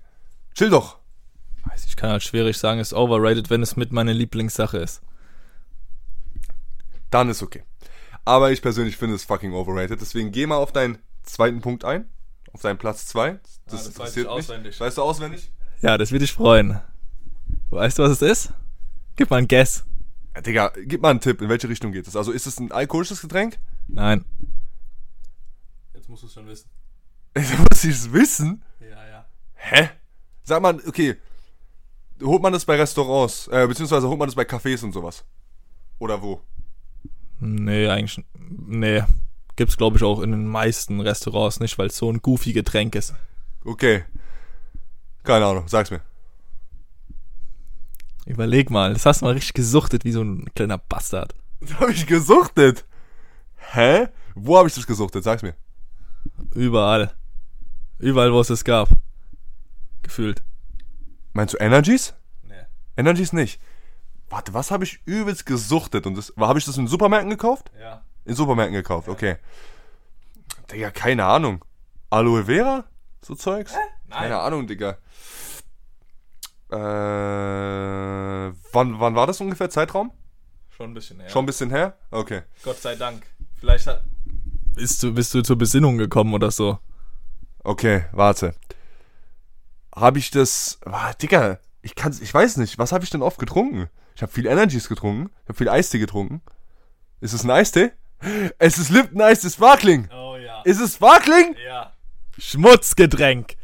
chill doch. Weiß ich kann halt schwierig sagen, ist overrated, wenn es mit meiner Lieblingssache ist. Dann ist okay. Aber ich persönlich finde es fucking overrated. Deswegen geh mal auf deinen zweiten Punkt ein. Auf deinen Platz zwei. Das, das weiß interessiert ich mich. auswendig. Weißt du auswendig? Ja, das würde dich freuen. Weißt du, was es ist? Gib mal ein Guess. Ja, Digga, gib mal einen Tipp, in welche Richtung geht es? Also ist es ein alkoholisches Getränk? Nein. Jetzt musst du es schon wissen. Muss ich es wissen? Ja, ja. Hä? Sag mal, okay. Holt man das bei Restaurants, äh, beziehungsweise holt man das bei Cafés und sowas? Oder wo? Nee, eigentlich. Nee. Gibt's, glaube ich, auch in den meisten Restaurants nicht, weil es so ein goofy Getränk ist. Okay. Keine Ahnung, sag's mir. Überleg mal, das hast du mal richtig gesuchtet wie so ein kleiner Bastard. Das hab ich gesuchtet. Hä? Wo habe ich das gesuchtet? Sag's mir. Überall. Überall, wo es es gab. Gefühlt. Meinst du Energies? Nee. Energies nicht. Warte, was habe ich übelst gesuchtet? Und das, habe ich das in Supermärkten gekauft? Ja. In Supermärkten gekauft, okay. Digga, keine Ahnung. Aloe Vera? So Zeugs? Keine Ahnung, Digga. Äh, wann, wann war das ungefähr Zeitraum? Schon ein bisschen her. Schon ein bisschen her? Okay. Gott sei Dank. Vielleicht hat. Bist du, bist du zur Besinnung gekommen oder so? Okay, warte. Habe ich das. Ah, Digga, Ich kann's, ich weiß nicht, was habe ich denn oft getrunken? Ich habe viel Energies getrunken, ich habe viel Eistee getrunken. Ist es ein Eistee? Es ist Lipton Eistee Sparkling. Oh ja. Ist es Sparkling? Ja. Schmutzgetränk.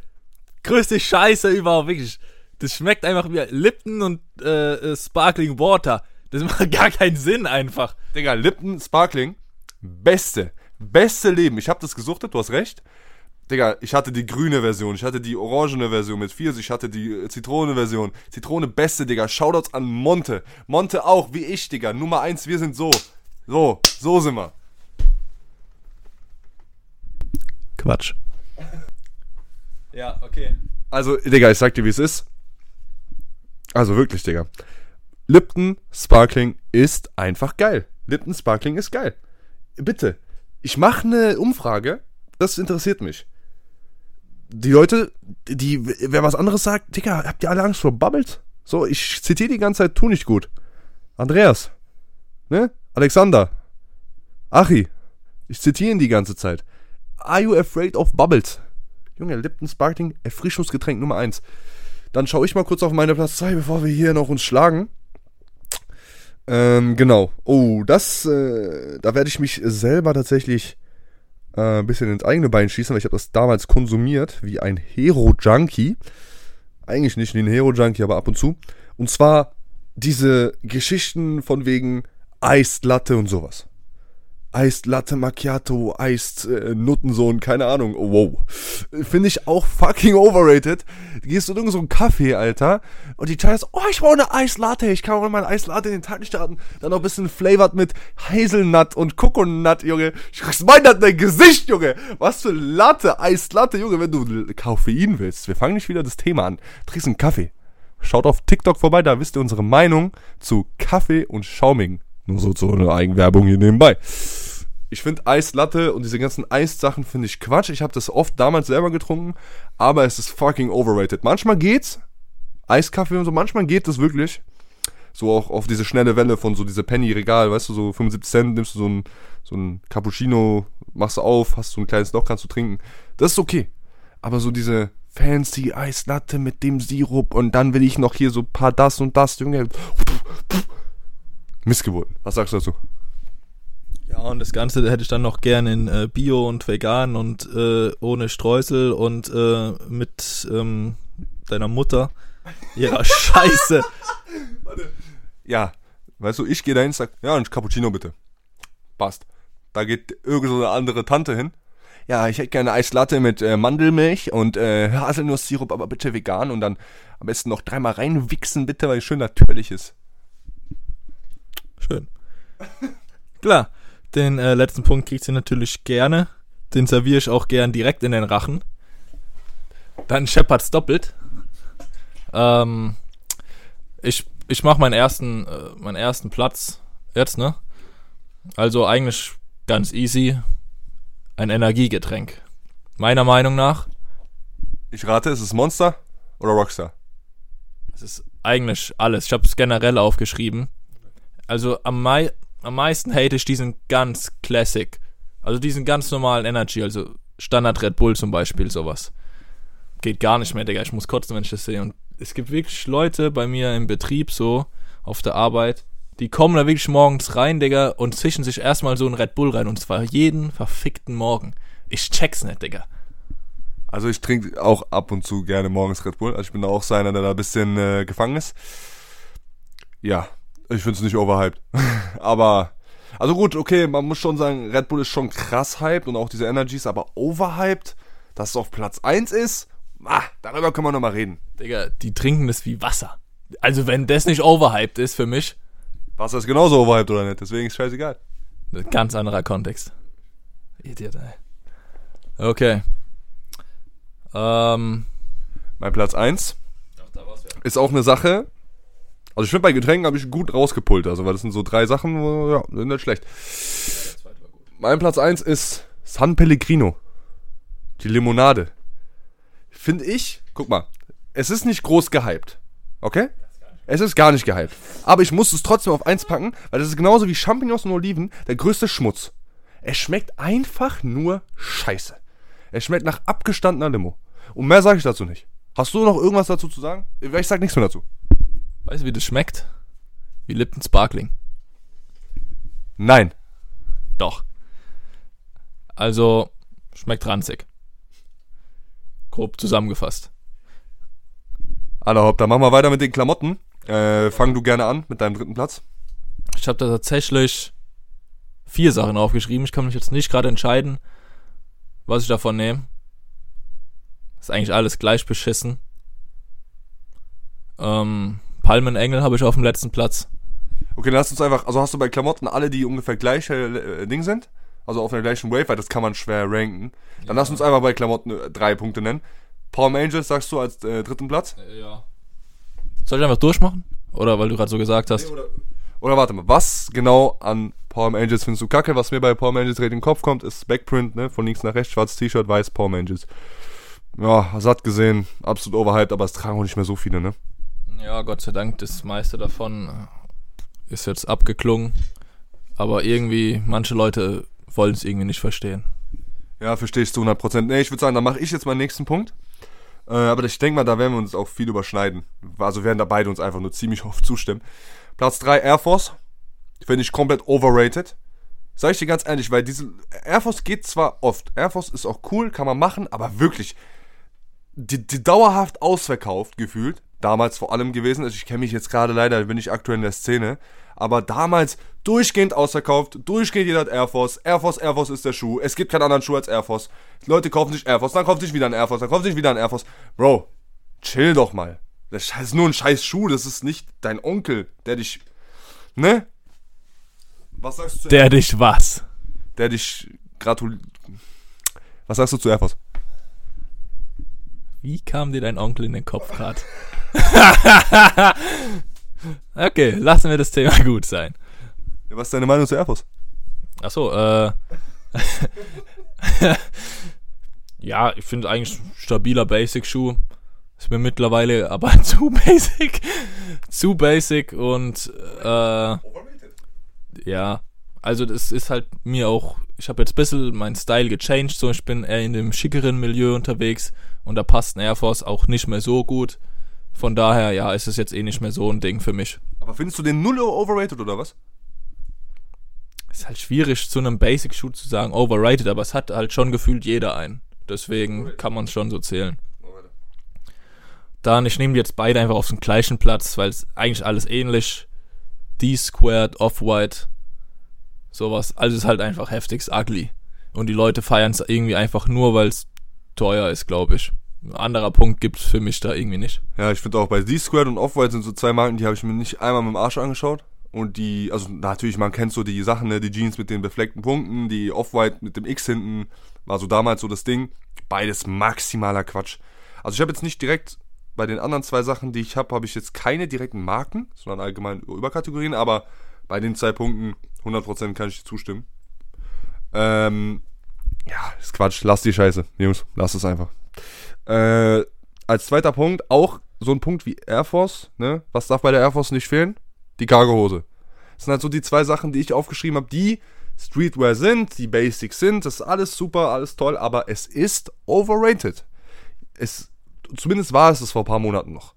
Größte Scheiße überhaupt, wirklich. Das schmeckt einfach wie Lipton und äh, äh, Sparkling Water. Das macht gar keinen Sinn einfach. Digga, Lipton Sparkling, beste, beste Leben. Ich habe das gesuchtet, du hast recht. Digga, ich hatte die grüne Version, ich hatte die orangene Version mit Pfirsich, ich hatte die äh, Zitrone-Version. Zitrone beste, Digga. Shoutouts an Monte. Monte auch, wie ich, Digga. Nummer eins, wir sind so. So, so sind wir. Quatsch. ja, okay. Also, Digga, ich sag dir, wie es ist. Also wirklich, Digga. Lipton Sparkling ist einfach geil. Lipton Sparkling ist geil. Bitte, ich mache eine Umfrage. Das interessiert mich. Die Leute, die, wer was anderes sagt, Digga, habt ihr alle Angst vor Bubbles? So, ich zitiere die ganze Zeit, tu nicht gut. Andreas, ne? Alexander, Achi, ich zitiere ihn die ganze Zeit. Are you afraid of bubbles? Junge, Lipton Sparkling, Erfrischungsgetränk Nummer 1. Dann schaue ich mal kurz auf meine Platz 2, bevor wir hier noch uns schlagen. Ähm, genau. Oh, das, äh, da werde ich mich selber tatsächlich äh, ein bisschen ins eigene Bein schießen, weil ich habe das damals konsumiert, wie ein Hero-Junkie. Eigentlich nicht wie ein Hero-Junkie, aber ab und zu. Und zwar diese Geschichten von wegen Iced Latte und sowas. Iced Latte Macchiato, Iced äh, Nuttensohn, keine Ahnung. Oh, wow. Finde ich auch fucking overrated. Du gehst in irgendeinen Kaffee, Alter, und die Chai ist, oh, ich brauche eine Iced Latte. Ich kann auch mal eine Iced Latte in den Tag starten. Dann noch ein bisschen flavored mit Hazelnut und Coconut, Junge. Ich mein das dein Gesicht, Junge. Was für Latte, Iced Latte, Junge, wenn du Koffein willst. Wir fangen nicht wieder das Thema an. Trinkst einen Kaffee. Schaut auf TikTok vorbei, da wisst ihr unsere Meinung zu Kaffee und Schauming. Nur so so eine Eigenwerbung hier nebenbei. Ich finde Eislatte und diese ganzen Eissachen finde ich Quatsch. Ich habe das oft damals selber getrunken, aber es ist fucking overrated. Manchmal geht's. Eiskaffee und so, manchmal geht das wirklich. So auch auf diese schnelle Welle von so diese Penny-Regal, weißt du, so 75 Cent nimmst du so ein, so ein Cappuccino, machst du auf, hast so ein kleines Loch, kannst du trinken. Das ist okay. Aber so diese fancy Eislatte mit dem Sirup und dann will ich noch hier so ein paar das und das, Junge. Missgeburten. Was sagst du dazu? Ja, und das Ganze hätte ich dann noch gern in äh, Bio und vegan und äh, ohne Streusel und äh, mit ähm, deiner Mutter. Ihrer Scheiße. Ja, weißt du, ich gehe dahin und sag, ja, ein Cappuccino bitte. Passt. Da geht irgend so eine andere Tante hin. Ja, ich hätte gerne Eislatte mit äh, Mandelmilch und äh, Haselnusssirup, aber bitte vegan und dann am besten noch dreimal reinwichsen, bitte, weil es schön natürlich ist. Schön. Klar, den äh, letzten Punkt kriegt sie natürlich gerne. Den serviere ich auch gern direkt in den Rachen. Dann scheppert's doppelt. Ähm, ich ich mache meinen ersten, äh, meinen ersten Platz jetzt, ne? Also eigentlich ganz easy. Ein Energiegetränk. Meiner Meinung nach. Ich rate, ist es Monster oder Rockstar? Es ist eigentlich alles. Ich habe es generell aufgeschrieben. Also am, mei am meisten hate ich diesen ganz Classic. Also diesen ganz normalen Energy, also Standard Red Bull zum Beispiel, sowas. Geht gar nicht mehr, Digga. Ich muss kotzen, wenn ich das sehe. Und es gibt wirklich Leute bei mir im Betrieb so, auf der Arbeit, die kommen da wirklich morgens rein, Digga, und zischen sich erstmal so einen Red Bull rein. Und zwar jeden verfickten Morgen. Ich check's nicht, Digga. Also ich trinke auch ab und zu gerne morgens Red Bull. Also ich bin da auch so einer, der da ein bisschen äh, gefangen ist. Ja, ich finde es nicht overhyped. aber, also gut, okay, man muss schon sagen, Red Bull ist schon krass hyped und auch diese Energies, aber overhyped, dass es auf Platz 1 ist, ah, darüber können wir nochmal reden. Digga, die trinken das wie Wasser. Also wenn das nicht overhyped ist für mich, Wasser ist genauso overhyped oder nicht, deswegen ist scheißegal. ein ganz anderer Kontext. Idiot, ey. Okay. Ähm. Mein Platz 1 ist auch eine Sache. Also ich finde bei Getränken habe ich gut rausgepult, also weil das sind so drei Sachen, wo, ja, sind nicht schlecht. Mein Platz 1 ist San Pellegrino. Die Limonade. Finde ich, guck mal, es ist nicht groß gehypt. Okay? Es ist gar nicht gehypt. Aber ich muss es trotzdem auf eins packen, weil das ist genauso wie Champignons und Oliven der größte Schmutz. Es schmeckt einfach nur scheiße. Es schmeckt nach abgestandener Limo. Und mehr sage ich dazu nicht. Hast du noch irgendwas dazu zu sagen? Ich sag nichts mehr dazu. Weißt du, wie das schmeckt? Wie Lipton Sparkling. Nein. Doch. Also, schmeckt ranzig. Grob zusammengefasst. Aller Hopp, dann machen wir weiter mit den Klamotten. Äh, fang du gerne an mit deinem dritten Platz. Ich habe da tatsächlich vier Sachen aufgeschrieben. Ich kann mich jetzt nicht gerade entscheiden, was ich davon nehme. Ist eigentlich alles gleich beschissen. Ähm, Palmenengel habe ich auf dem letzten Platz. Okay, dann lass uns einfach, also hast du bei Klamotten alle, die ungefähr gleich äh, Ding sind? Also auf der gleichen Wave, weil das kann man schwer ranken. Dann ja. lass uns einfach bei Klamotten äh, drei Punkte nennen. Palm Angels sagst du als äh, dritten Platz? Äh, ja. Soll ich einfach durchmachen? Oder weil du gerade so gesagt hast? Nee, oder, oder, warte mal, was genau an Palm Angels findest du kacke? Was mir bei Palm Angels direkt in den Kopf kommt, ist Backprint, ne? Von links nach rechts, schwarzes T-Shirt, weiß Palm Angels. Ja, satt gesehen, absolut overhyped, aber es tragen auch nicht mehr so viele, ne? Ja, Gott sei Dank, das meiste davon ist jetzt abgeklungen. Aber irgendwie, manche Leute wollen es irgendwie nicht verstehen. Ja, verstehe ich zu 100%. Nee, ich würde sagen, dann mache ich jetzt meinen nächsten Punkt. Äh, aber ich denke mal, da werden wir uns auch viel überschneiden. Also werden da beide uns einfach nur ziemlich oft zustimmen. Platz 3 Air Force. Finde ich komplett overrated. Sag ich dir ganz ehrlich, weil diese Air Force geht zwar oft. Air Force ist auch cool, kann man machen, aber wirklich, die, die dauerhaft ausverkauft gefühlt damals vor allem gewesen. Also ich kenne mich jetzt gerade leider, bin ich aktuell in der Szene. Aber damals durchgehend ausverkauft, durchgehend jeder hat Air Force. Air Force, Air Force ist der Schuh. Es gibt keinen anderen Schuh als Air Force. Leute kaufen sich Air Force, dann kaufen sich wieder ein Air Force, dann kaufen sich wieder ein Air Force. Bro, chill doch mal. Das ist nur ein scheiß Schuh, das ist nicht dein Onkel, der dich. Ne? Was sagst du zu Der Air dich was? Der dich gratuliert. Was sagst du zu Air Force? Wie kam dir dein Onkel in den Kopf gerade? okay, lassen wir das Thema gut sein. was ist deine Meinung zu Air Force? Achso, äh. ja, ich finde eigentlich stabiler Basic-Schuh. Ist mir mittlerweile aber zu basic. zu basic und äh, ja, also das ist halt mir auch, ich habe jetzt ein bisschen meinen Style gechanged, so ich bin eher in dem schickeren Milieu unterwegs und da passt ein Air Force auch nicht mehr so gut. Von daher, ja, ist es jetzt eh nicht mehr so ein Ding für mich. Aber findest du den null overrated oder was? Ist halt schwierig zu einem Basic-Shoot zu sagen overrated, aber es hat halt schon gefühlt jeder einen. Deswegen kann man es schon so zählen. Dann, ich nehme die jetzt beide einfach auf den gleichen Platz, weil es eigentlich alles ähnlich. D-Squared, Off-White, sowas. Also ist halt einfach heftigst ugly. Und die Leute feiern es irgendwie einfach nur, weil es teuer ist, glaube ich ein anderer Punkt gibt es für mich da irgendwie nicht. Ja, ich finde auch bei Z-Squared und Off-White sind so zwei Marken, die habe ich mir nicht einmal mit dem Arsch angeschaut. Und die, also natürlich, man kennt so die Sachen, ne, die Jeans mit den befleckten Punkten, die Off-White mit dem X hinten, war so damals so das Ding. Beides maximaler Quatsch. Also ich habe jetzt nicht direkt bei den anderen zwei Sachen, die ich habe, habe ich jetzt keine direkten Marken, sondern allgemein Überkategorien, aber bei den zwei Punkten 100% kann ich zustimmen. Ähm, ja, ist Quatsch, lass die Scheiße, Jungs, lass es einfach. Äh, als zweiter Punkt auch so ein Punkt wie Air Force. Ne? Was darf bei der Air Force nicht fehlen? Die Cargohose. Das sind halt so die zwei Sachen, die ich aufgeschrieben habe, die Streetwear sind, die Basics sind. Das ist alles super, alles toll, aber es ist overrated. Es, zumindest war es es vor ein paar Monaten noch.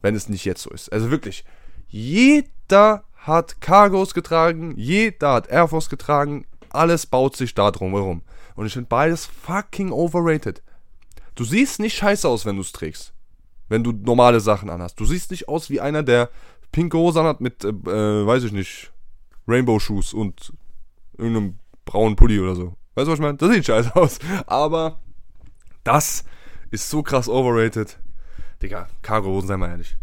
Wenn es nicht jetzt so ist. Also wirklich, jeder hat Cargos getragen, jeder hat Air Force getragen, alles baut sich da drum herum. Und ich finde beides fucking overrated. Du siehst nicht scheiße aus, wenn du es trägst. Wenn du normale Sachen anhast. Du siehst nicht aus wie einer, der pinke Hosen hat mit, äh, äh weiß ich nicht, Rainbow-Shoes und irgendeinem braunen Pulli oder so. Weißt du, was ich meine? Das sieht scheiße aus. Aber das ist so krass overrated. Digga, Cargo-Hosen, sei mal ehrlich.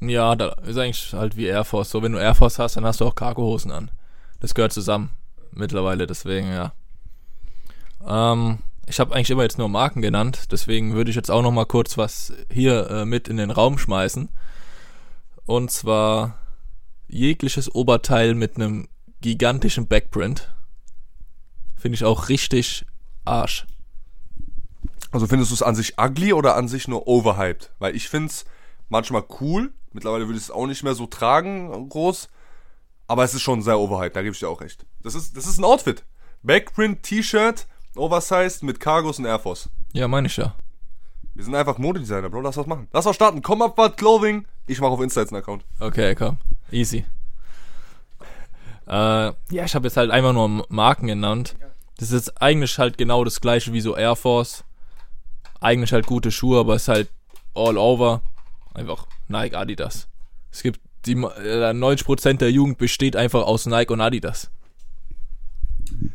Ja, da ist eigentlich halt wie Air Force. So, wenn du Air Force hast, dann hast du auch Cargo-Hosen an. Das gehört zusammen. Mittlerweile, deswegen, ja. Ähm, ich habe eigentlich immer jetzt nur Marken genannt, deswegen würde ich jetzt auch noch mal kurz was hier äh, mit in den Raum schmeißen. Und zwar jegliches Oberteil mit einem gigantischen Backprint. Finde ich auch richtig Arsch. Also findest du es an sich ugly oder an sich nur overhyped? Weil ich finde es manchmal cool. Mittlerweile würde ich es auch nicht mehr so tragen, groß. Aber es ist schon sehr overhyped, da gebe ich dir auch recht. Das ist, das ist ein Outfit. Backprint, T-Shirt, Oversized mit Cargos und Air Force. Ja, meine ich ja. Wir sind einfach Modedesigner, Bro. Lass was machen. Lass was starten. Komm ab, was Clothing. Ich mache auf Insta jetzt einen Account. Okay, komm. Easy. Äh, ja, ich habe jetzt halt einfach nur Marken genannt. Das ist eigentlich halt genau das gleiche wie so Air Force. Eigentlich halt gute Schuhe, aber es ist halt all over. Einfach Nike, Adidas. Es gibt die äh, 90% der Jugend besteht einfach aus Nike und Adidas.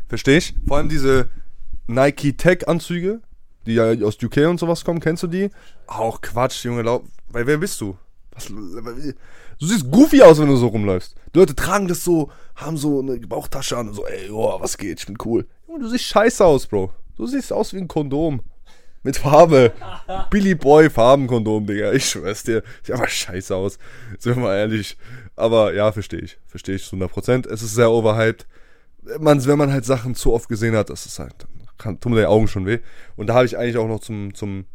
Versteh ich? Vor allem diese Nike Tech Anzüge, die ja aus UK und sowas kommen, kennst du die? Auch Quatsch, Junge, lau- weil wer bist du? Was, du siehst goofy aus, wenn du so rumläufst. Die Leute tragen das so, haben so eine Bauchtasche an und so, ey, oh, was geht, ich bin cool. Junge, du siehst scheiße aus, Bro. Du siehst aus wie ein Kondom. Mit Farbe. Billy Boy Farbenkondom, Digga. Ich schwör's dir. Sieht einfach scheiße aus. Sind wir mal ehrlich. Aber ja, verstehe ich. Verstehe ich zu 100%. Es ist sehr overhyped. Man, wenn man halt Sachen zu oft gesehen hat, ist halt, dann kann, tun mir die Augen schon weh. Und da habe ich eigentlich auch noch zum, zum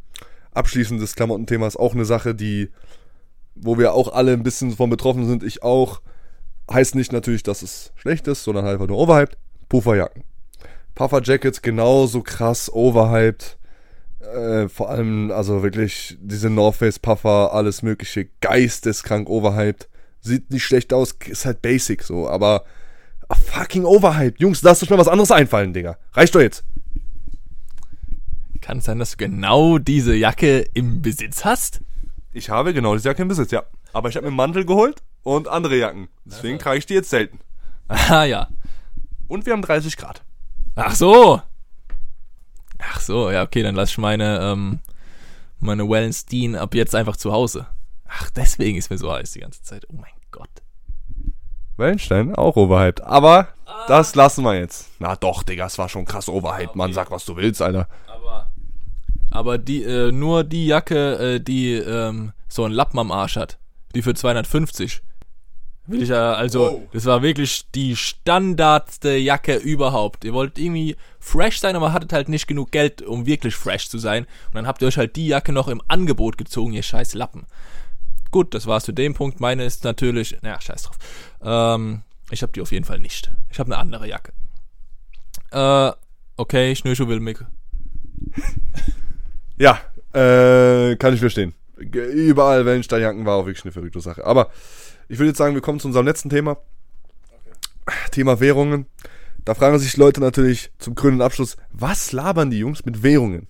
Abschließen des Klamottenthemas auch eine Sache, die, wo wir auch alle ein bisschen von betroffen sind. Ich auch. Heißt nicht natürlich, dass es schlecht ist, sondern einfach nur overhyped. Pufferjacken. Pufferjackets genauso krass overhyped. Äh, vor allem, also wirklich, diese North Face Puffer, alles mögliche, geisteskrank overhyped. Sieht nicht schlecht aus, ist halt basic so, aber ah, fucking overhyped. Jungs, lasst euch mal was anderes einfallen, Digga. Reicht doch jetzt. Kann es sein, dass du genau diese Jacke im Besitz hast? Ich habe genau diese Jacke im Besitz, ja. Aber ich habe mir einen Mantel geholt und andere Jacken. Deswegen trage ich die jetzt selten. Ah ja. Und wir haben 30 Grad. Ach so. Ach so, ja, okay, dann lass ich meine, ähm, meine Wallenstein ab jetzt einfach zu Hause. Ach, deswegen ist mir so heiß die ganze Zeit. Oh mein Gott. Wellenstein, auch overhyped. Aber das lassen wir jetzt. Na doch, Digga, es war schon krass overhyped, Mann. Sag, was du willst, Alter. Aber, aber die, äh, nur die Jacke, äh, die ähm, so einen Lappen am Arsch hat, die für 250. Will ich ja, also, Wow. das war wirklich die standardste Jacke überhaupt. Ihr wollt irgendwie fresh sein, aber hattet halt nicht genug Geld, um wirklich fresh zu sein. Und dann habt ihr euch halt die Jacke noch im Angebot gezogen, ihr scheiß Lappen. Gut, das war's zu dem Punkt. Meine ist natürlich, naja, scheiß drauf. Ähm, ich habe die auf jeden Fall nicht. Ich habe eine andere Jacke. Äh, okay, Schnürschuh will mich. Ja, äh, kann ich verstehen. Überall Wellensteinjacken war auch wirklich eine verrückte Sache. Aber ich würde jetzt sagen, wir kommen zu unserem letzten Thema. Thema Währungen. Da fragen sich Leute natürlich zum grünen Abschluss, was labern die Jungs mit Währungen?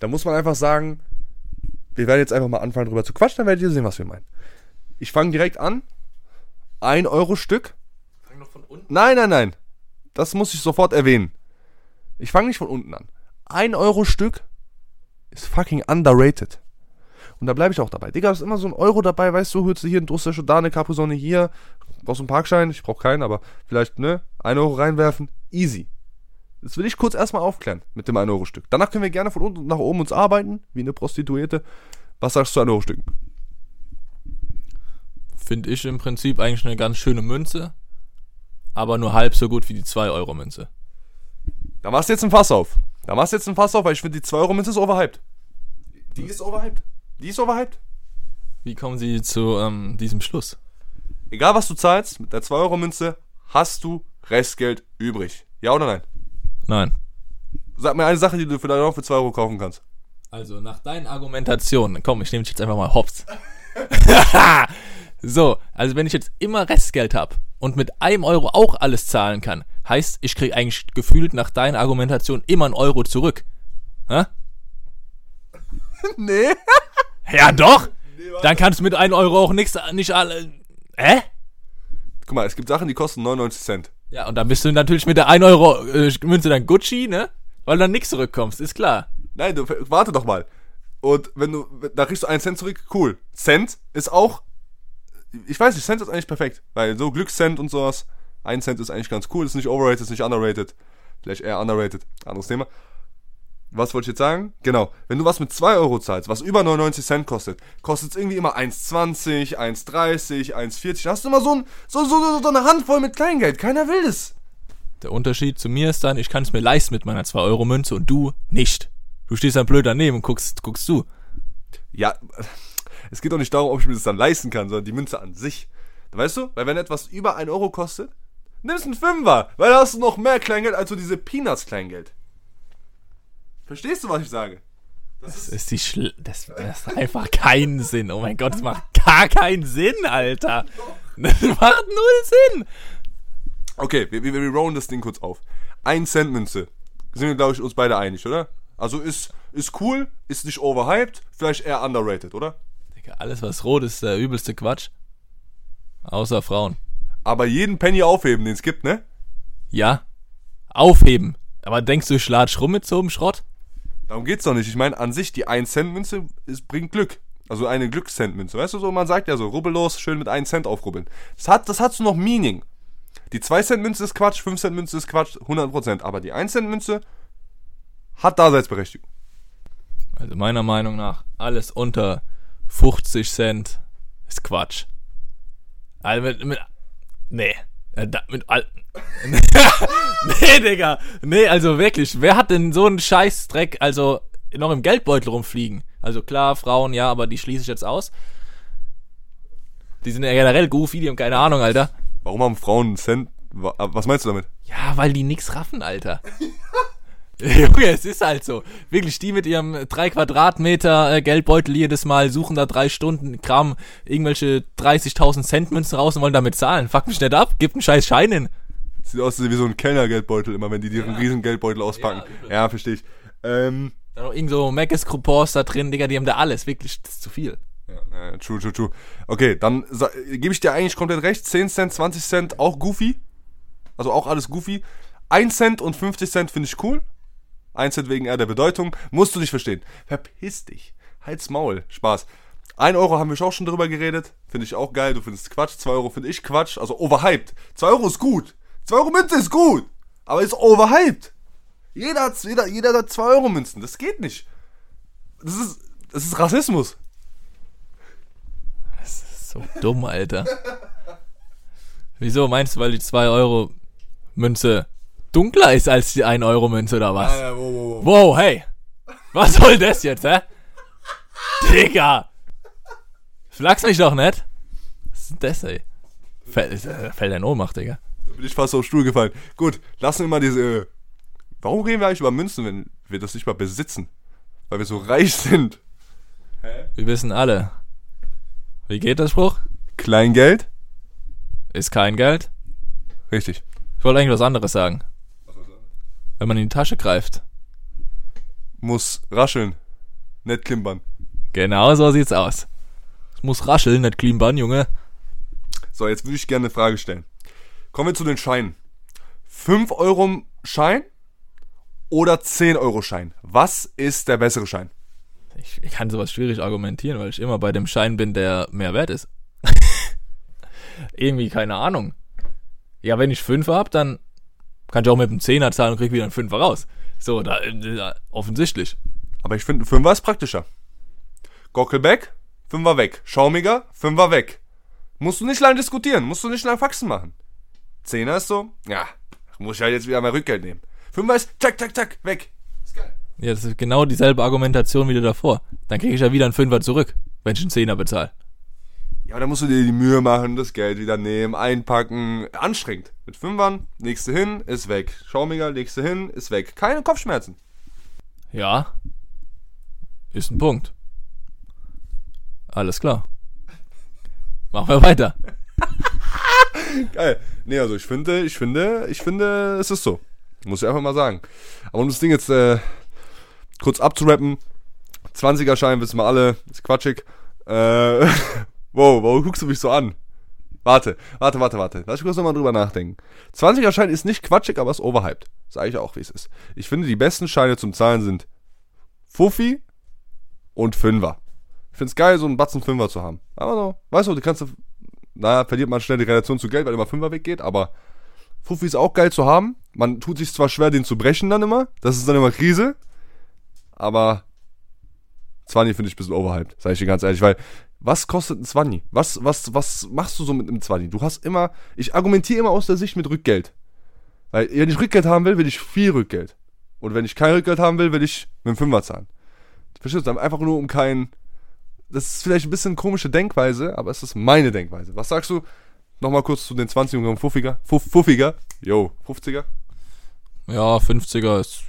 Da muss man einfach sagen, wir werden jetzt einfach mal anfangen drüber zu quatschen, dann werdet ihr sehen, was wir meinen. Ich fange direkt an. Ein Euro Stück. Fang noch von unten. Nein, nein, nein. Das muss ich sofort erwähnen. Ich fange nicht von unten an. Ein Euro Stück ist fucking underrated. Und da bleibe ich auch dabei. Digga, ist immer so ein Euro dabei, weißt du, holst du hier ein Duster da, eine Capusonne hier, brauchst einen Parkschein, ich brauche keinen, aber vielleicht, ne, ein Euro reinwerfen, easy. Das will ich kurz erstmal aufklären mit dem 1-Euro-Stück. Danach können wir gerne von unten nach oben uns arbeiten, wie eine Prostituierte. Was sagst du zu 1-Euro-Stücken? Finde ich im Prinzip eigentlich eine ganz schöne Münze, aber nur halb so gut wie die 2-Euro-Münze. Da machst du jetzt ein Fass auf. Da machst du jetzt ein Fass auf, weil ich finde, die 2-Euro-Münze ist overhyped. Die ist overhyped. Die ist overhyped. Wie kommen Sie zu ähm, diesem Schluss? Egal was du zahlst, mit der 2-Euro-Münze hast du Restgeld übrig. Ja oder nein? Nein. Sag mir eine Sache, die du vielleicht auch für 2 Euro kaufen kannst. Also nach deinen Argumentationen, komm, ich nehme dich jetzt einfach mal hops. so, also wenn ich jetzt immer Restgeld habe und mit einem Euro auch alles zahlen kann, heißt, ich kriege eigentlich gefühlt nach deiner Argumentation immer einen Euro zurück. Hä? nee. Ja doch! Dann kannst du mit einem Euro auch nichts, nicht alle. Hä? Guck mal, es gibt Sachen, die kosten 99 Cent. Ja, und dann bist du natürlich mit der 1 Euro äh, Münze dann Gucci, ne? Weil dann nichts zurückkommst, ist klar. Nein, du, warte doch mal. Und wenn du, da kriegst du einen Cent zurück, cool. Cent ist auch, ich weiß nicht, Cent ist eigentlich perfekt. Weil so Glückscent und sowas, ein Cent ist eigentlich ganz cool, ist nicht overrated, ist nicht underrated. Vielleicht eher underrated, anderes Thema. Was wollte ich jetzt sagen? Genau, wenn du was mit 2 Euro zahlst, was über 99 Cent kostet, kostet es irgendwie immer 1,20, 1,30, 1,40. Da hast du immer so, ein, so, so, so eine Handvoll mit Kleingeld. Keiner will das. Der Unterschied zu mir ist dann, ich kann es mir leisten mit meiner 2 Euro Münze und du nicht. Du stehst dann blöd daneben und guckst, guckst du. Ja, es geht doch nicht darum, ob ich mir das dann leisten kann, sondern die Münze an sich. Weißt du? Weil wenn etwas über 1 Euro kostet, nimmst einen Fünfer, weil da hast du noch mehr Kleingeld als so diese Peanuts-Kleingeld. Verstehst du, was ich sage? Das ist die Schl das, das hat einfach keinen Sinn. Oh mein Gott, das macht gar keinen Sinn, Alter. Das macht null Sinn. Okay, wir, wir, wir rollen das Ding kurz auf. 1 Cent Münze. Sind wir, glaube ich, uns beide einig, oder? Also ist, ist cool, ist nicht overhyped, vielleicht eher underrated, oder? Digga, alles was rot ist, der übelste Quatsch. Außer Frauen. Aber jeden Penny aufheben, den es gibt, ne? Ja. Aufheben. Aber denkst du, ich latsch rum mit so einem Schrott? Darum geht's doch nicht. Ich meine, an sich, die 1 Cent Münze ist, bringt Glück. Also eine Glückscent Münze. Weißt du so, man sagt ja so, rubbellos, schön mit 1 Cent aufrubbeln. Das hat, das hat so noch Meaning. Die 2 Cent Münze ist Quatsch, 5 Cent Münze ist Quatsch, 100%. Aber die 1 Cent Münze hat Daseinsberechtigung. Also meiner Meinung nach, alles unter 50 Cent ist Quatsch. Also mit, mit nee. Äh, da- Mit all nee, Digga. Nee, also wirklich. Wer hat denn so einen Scheißdreck, also noch im Geldbeutel rumfliegen? Also klar, Frauen, ja, aber die schließe ich jetzt aus. Die sind ja generell goofy, die haben keine Ahnung, Alter. Warum haben Frauen einen Cent? Wa- Was meinst du damit? Ja, weil die nix raffen, Alter. Junge, es ist halt so. Wirklich, die mit ihrem 3 Quadratmeter äh, Geldbeutel jedes Mal suchen da drei Stunden, kramen irgendwelche 30.000 Cent Münzen raus und wollen damit zahlen. Fuck mich nicht ab, gib einen scheiß Schein hin. Sieht aus wie so ein Kellnergeldbeutel immer, wenn die diesen riesen Geldbeutel auspacken. übel. Ja, verstehe ich. Ähm, Da noch irgend so Macis-Coupons da drin, Digga, die haben da alles. Wirklich, das ist zu viel. ja, äh, true, true, true. Okay, dann gebe ich dir eigentlich komplett recht. 10 Cent, 20 Cent, auch goofy. Also auch alles goofy. 1 Cent und 50 Cent finde ich cool. 1 Cent wegen eher der Bedeutung. Musst du nicht verstehen. Verpiss dich. Halt's Maul. Spaß. 1 Euro haben wir auch schon drüber geredet. Finde ich auch geil. Du findest Quatsch. 2 Euro finde ich Quatsch. Also overhyped. 2 Euro ist gut. 2 Euro Münze ist gut. Aber ist overhyped. Jeder hat, jeder, jeder hat 2 Euro Münzen. Das geht nicht. Das ist, das ist Rassismus. So dumm, Alter. Wieso meinst du, weil die 2 Euro Münze dunkler ist als die 1 Euro Münze oder was? wow, wow, wow. Wow, hey. Was soll das jetzt, hä? Digga. Flachs mich doch nicht. Was ist denn das, ey? Fällt, äh, fällt in Ohnmacht, Digga. Da bin ich fast auf den Stuhl gefallen. Gut, lassen wir mal diese. äh, Warum reden wir eigentlich über Münzen, wenn wir das nicht mal besitzen? Weil wir so reich sind. Wir wissen alle. Wie geht der Spruch? Kleingeld? Ist kein Geld. Richtig. Ich wollte eigentlich was anderes sagen. Wenn man in die Tasche greift. Muss rascheln. Nicht klimpern. Genau so sieht's aus. Es muss rascheln, nicht klimpern, Junge. So, jetzt würde ich gerne eine Frage stellen. Kommen wir zu den Scheinen. 5 Euro Schein oder 10 Euro Schein? Was ist der bessere Schein? Ich, ich kann sowas schwierig argumentieren, weil ich immer bei dem Schein bin, der mehr wert ist. Irgendwie, keine Ahnung. Ja, wenn ich Fünfer hab, dann kann ich auch mit einem Zehner zahlen und krieg wieder einen Fünfer raus. So, da, da offensichtlich. Aber ich finde, ein Fünfer ist praktischer. Gockelback, Fünfer weg. Schaumiger, Fünfer weg. Musst du nicht lange diskutieren, musst du nicht lange Faxen machen. Zehner ist so, ja, muss ich halt jetzt wieder mein Rückgeld nehmen. Fünfer ist, zack, zack, zack, weg. Ist geil. Ja, das ist genau dieselbe Argumentation wie davor. Dann kriege ich ja wieder einen Fünfer zurück, wenn ich einen Zehner bezahle. Ja, aber dann musst du dir die Mühe machen, das Geld wieder nehmen, einpacken. Anstrengend. Mit Fünfern, legst du hin, ist weg. Schaumiger, legst du hin, ist weg. Keine Kopfschmerzen. Ja. Ist ein Punkt. Alles klar. Machen wir weiter. Geil. Nee, also ich finde, ich finde, ich finde, es ist so. Muss ich einfach mal sagen. Aber um das Ding jetzt äh, kurz abzurappen, 20er-Schein wissen wir alle, ist quatschig. Äh, wow, warum guckst du mich so an? Warte, warte, warte, warte. Lass ich kurz nochmal drüber nachdenken. 20er-Schein ist nicht quatschig, aber ist overhyped. Sag ich auch, wie es ist. Ich finde, die besten Scheine zum Zahlen sind Fuffi und Fünfer. Ich finde es geil, so einen Batzen Fünfer zu haben. Aber so, weißt du, du kannst, naja, verliert man schnell die Relation zu Geld, weil immer Fünfer weggeht, aber Fuffi ist auch geil zu haben. Man tut sich zwar schwer, den zu brechen dann immer. Das ist dann immer Krise. Aber 20 finde ich ein bisschen overhyped, sag ich dir ganz ehrlich, weil was kostet ein 20? Was, was, was machst du so mit einem 20? Du hast immer, ich argumentiere immer aus der Sicht mit Rückgeld. Weil, wenn ich Rückgeld haben will, will ich viel Rückgeld. Und wenn ich kein Rückgeld haben will, will ich mit dem Fünfer zahlen. Verstehst du? Einfach nur um kein, das ist vielleicht ein bisschen komische Denkweise, aber es ist meine Denkweise. Was sagst du? Nochmal kurz zu den 20 und Fuffiger. Fuff, Fuffiger. Jo, 50er. Ja, 50er ist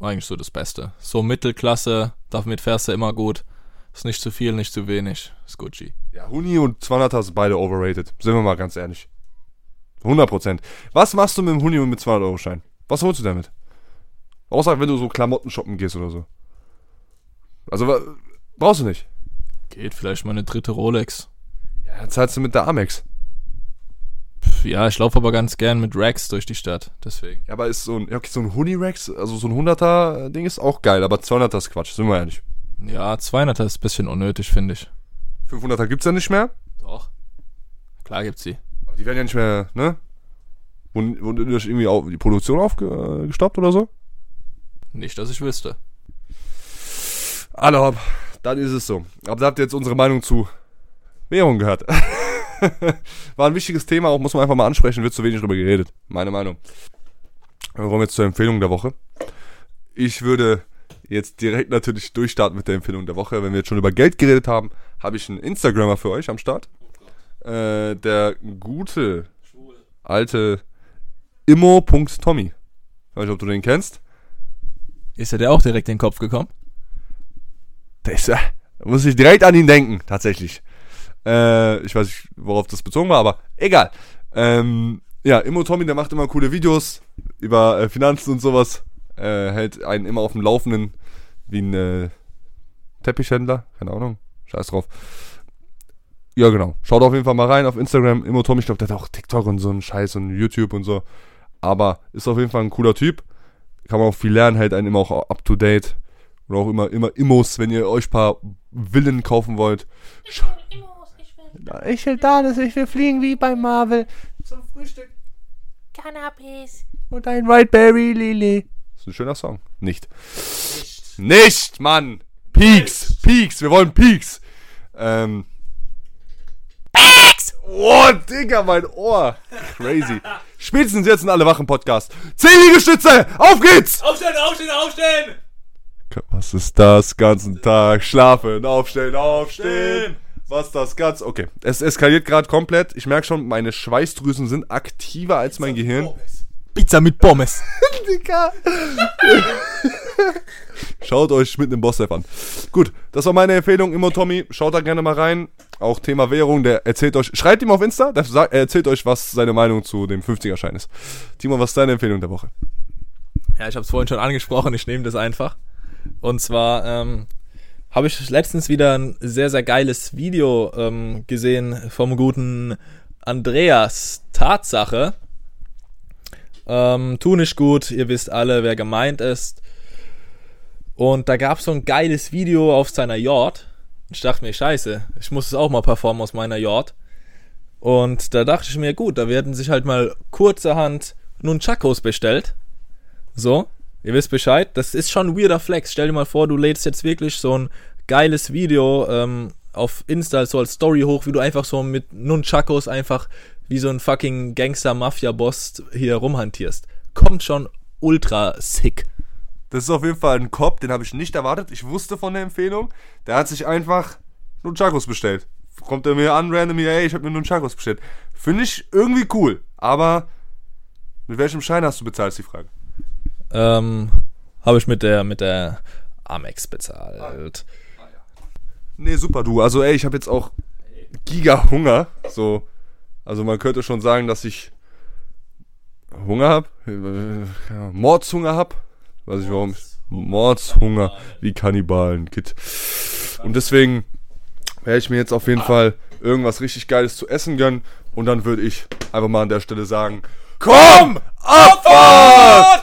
eigentlich so das Beste. So Mittelklasse, damit fährst du immer gut. Ist nicht zu viel, nicht zu wenig. Ist Gucci. Ja, Huni und 200er sind beide overrated. Sind wir mal ganz ehrlich. 100%. Was machst du mit dem Huni und mit 200 Euro Schein? Was holst du damit? Außer wenn du so Klamotten shoppen gehst oder so. Also brauchst du nicht. Geht vielleicht mal eine dritte Rolex. Ja, dann zahlst du mit der Amex. Pff, Ja, ich laufe aber ganz gern mit Racks durch die Stadt. Deswegen. Ja, aber ist so ein, okay, so ein Huni-Rex, also so ein 100er Ding ist auch geil, aber 200er ist Quatsch, sind wir ehrlich. Ja, 200er ist ein bisschen unnötig, finde ich. 500er gibt's ja nicht mehr. Doch. Klar gibt's sie. Aber die werden ja nicht mehr, ne? Wurden, wurden durch irgendwie auf, die Produktion aufgestoppt oder so? Nicht, dass ich wüsste. Alle hopp, dann ist es so. Aber da habt ihr jetzt unsere Meinung zu Währung gehört. War ein wichtiges Thema, auch muss man einfach mal ansprechen, wird zu wenig drüber geredet. Meine Meinung. Wir kommen jetzt zur Empfehlung der Woche. Ich würde jetzt direkt natürlich durchstarten mit der Empfehlung der Woche. Wenn wir jetzt schon über Geld geredet haben, habe ich einen Instagrammer für euch am Start. Äh, der gute alte immo.tommy. Ich weiß nicht, ob du den kennst. Ist ja der auch direkt in den Kopf gekommen? Der ist, äh, da muss ich direkt an ihn denken, tatsächlich. Äh, ich weiß nicht, worauf das bezogen war, aber egal. Ähm, ja, Immo Tommy, der macht immer coole Videos über äh, Finanzen und sowas. Äh, hält einen immer auf dem Laufenden, wie ein äh, Teppichhändler, keine Ahnung, scheiß drauf. Ja, genau. Schaut auf jeden Fall mal rein auf Instagram. Immo Tommy, ich glaube, der hat auch TikTok und so einen Scheiß und YouTube und so. Aber ist auf jeden Fall ein cooler Typ. Kann man auch viel lernen, hält einen immer auch up to date. Und auch immer, immer Immos, wenn ihr euch ein paar Villen kaufen wollt. Ich will Immos, ich will Ich will da, dass ich will fliegen wie bei Marvel. Zum Frühstück Cannabis. und ein Whiteberry Lily. Ist ein schöner Song. Nicht. Nicht, Mann. Peaks, Peaks, wir wollen Peaks. Ähm. Peaks! Oh, Digga, mein Ohr. Crazy. Spätestens jetzt sind alle wach im Podcast. Zehn Liegestütze, auf geht's! Aufstehen, aufstehen, aufstehen! Was ist das ganzen Tag? Schlafen, aufstehen, aufstehen. Was das ganz? Okay, es eskaliert gerade komplett. Ich merke schon, meine Schweißdrüsen sind aktiver als mein Gehirn. Pizza mit Pommes. Digga. Schaut euch mit einem boss an. Gut, das war meine Empfehlung. Immo Tommy, schaut da gerne mal rein. Auch Thema Währung, der erzählt euch, schreibt ihm auf Insta, der sagt, er erzählt euch, was seine Meinung zu dem 50er-Schein ist. Timo, was ist deine Empfehlung der Woche? Ja, ich habe es vorhin schon angesprochen, ich nehme das einfach. Und zwar ähm, habe ich letztens wieder ein sehr, sehr geiles Video ähm, gesehen vom guten Andreas Tatsache. Ähm, tu nicht gut, ihr wisst alle, wer gemeint ist. Und da gab es so ein geiles Video auf seiner Yacht. Ich dachte mir, scheiße, ich muss es auch mal performen aus meiner Yacht. Und da dachte ich mir, gut, da werden sich halt mal kurzerhand Nunchakos bestellt. So, ihr wisst Bescheid. Das ist schon ein weirder Flex. Stell dir mal vor, du lädst jetzt wirklich so ein geiles Video ähm, auf Insta so als Story hoch, wie du einfach so mit Nunchakos einfach wie so ein fucking Gangster-Mafia-Boss hier rumhantierst. Kommt schon ultra sick. Das ist auf jeden Fall ein Cop, den habe ich nicht erwartet. Ich wusste von der Empfehlung. Der hat sich einfach Nunchakos bestellt. Kommt er mir an, random hier, ey, ich habe mir Nunchakos bestellt. Finde ich irgendwie cool. Aber mit welchem Schein hast du bezahlt, ist die Frage. Ähm, habe ich mit der mit der Amex bezahlt. Nee, super, du. Also, ey, ich habe jetzt auch giga Hunger. So, also man könnte schon sagen, dass ich Hunger habe. Ja, Mordshunger habe. Weiß ich warum. Mordshunger. Wie Kannibalen, Kid. Und deswegen werde ich mir jetzt auf jeden Fall irgendwas richtig Geiles zu essen gönnen. Und dann würde ich einfach mal an der Stelle sagen: Komm, Abfahrt!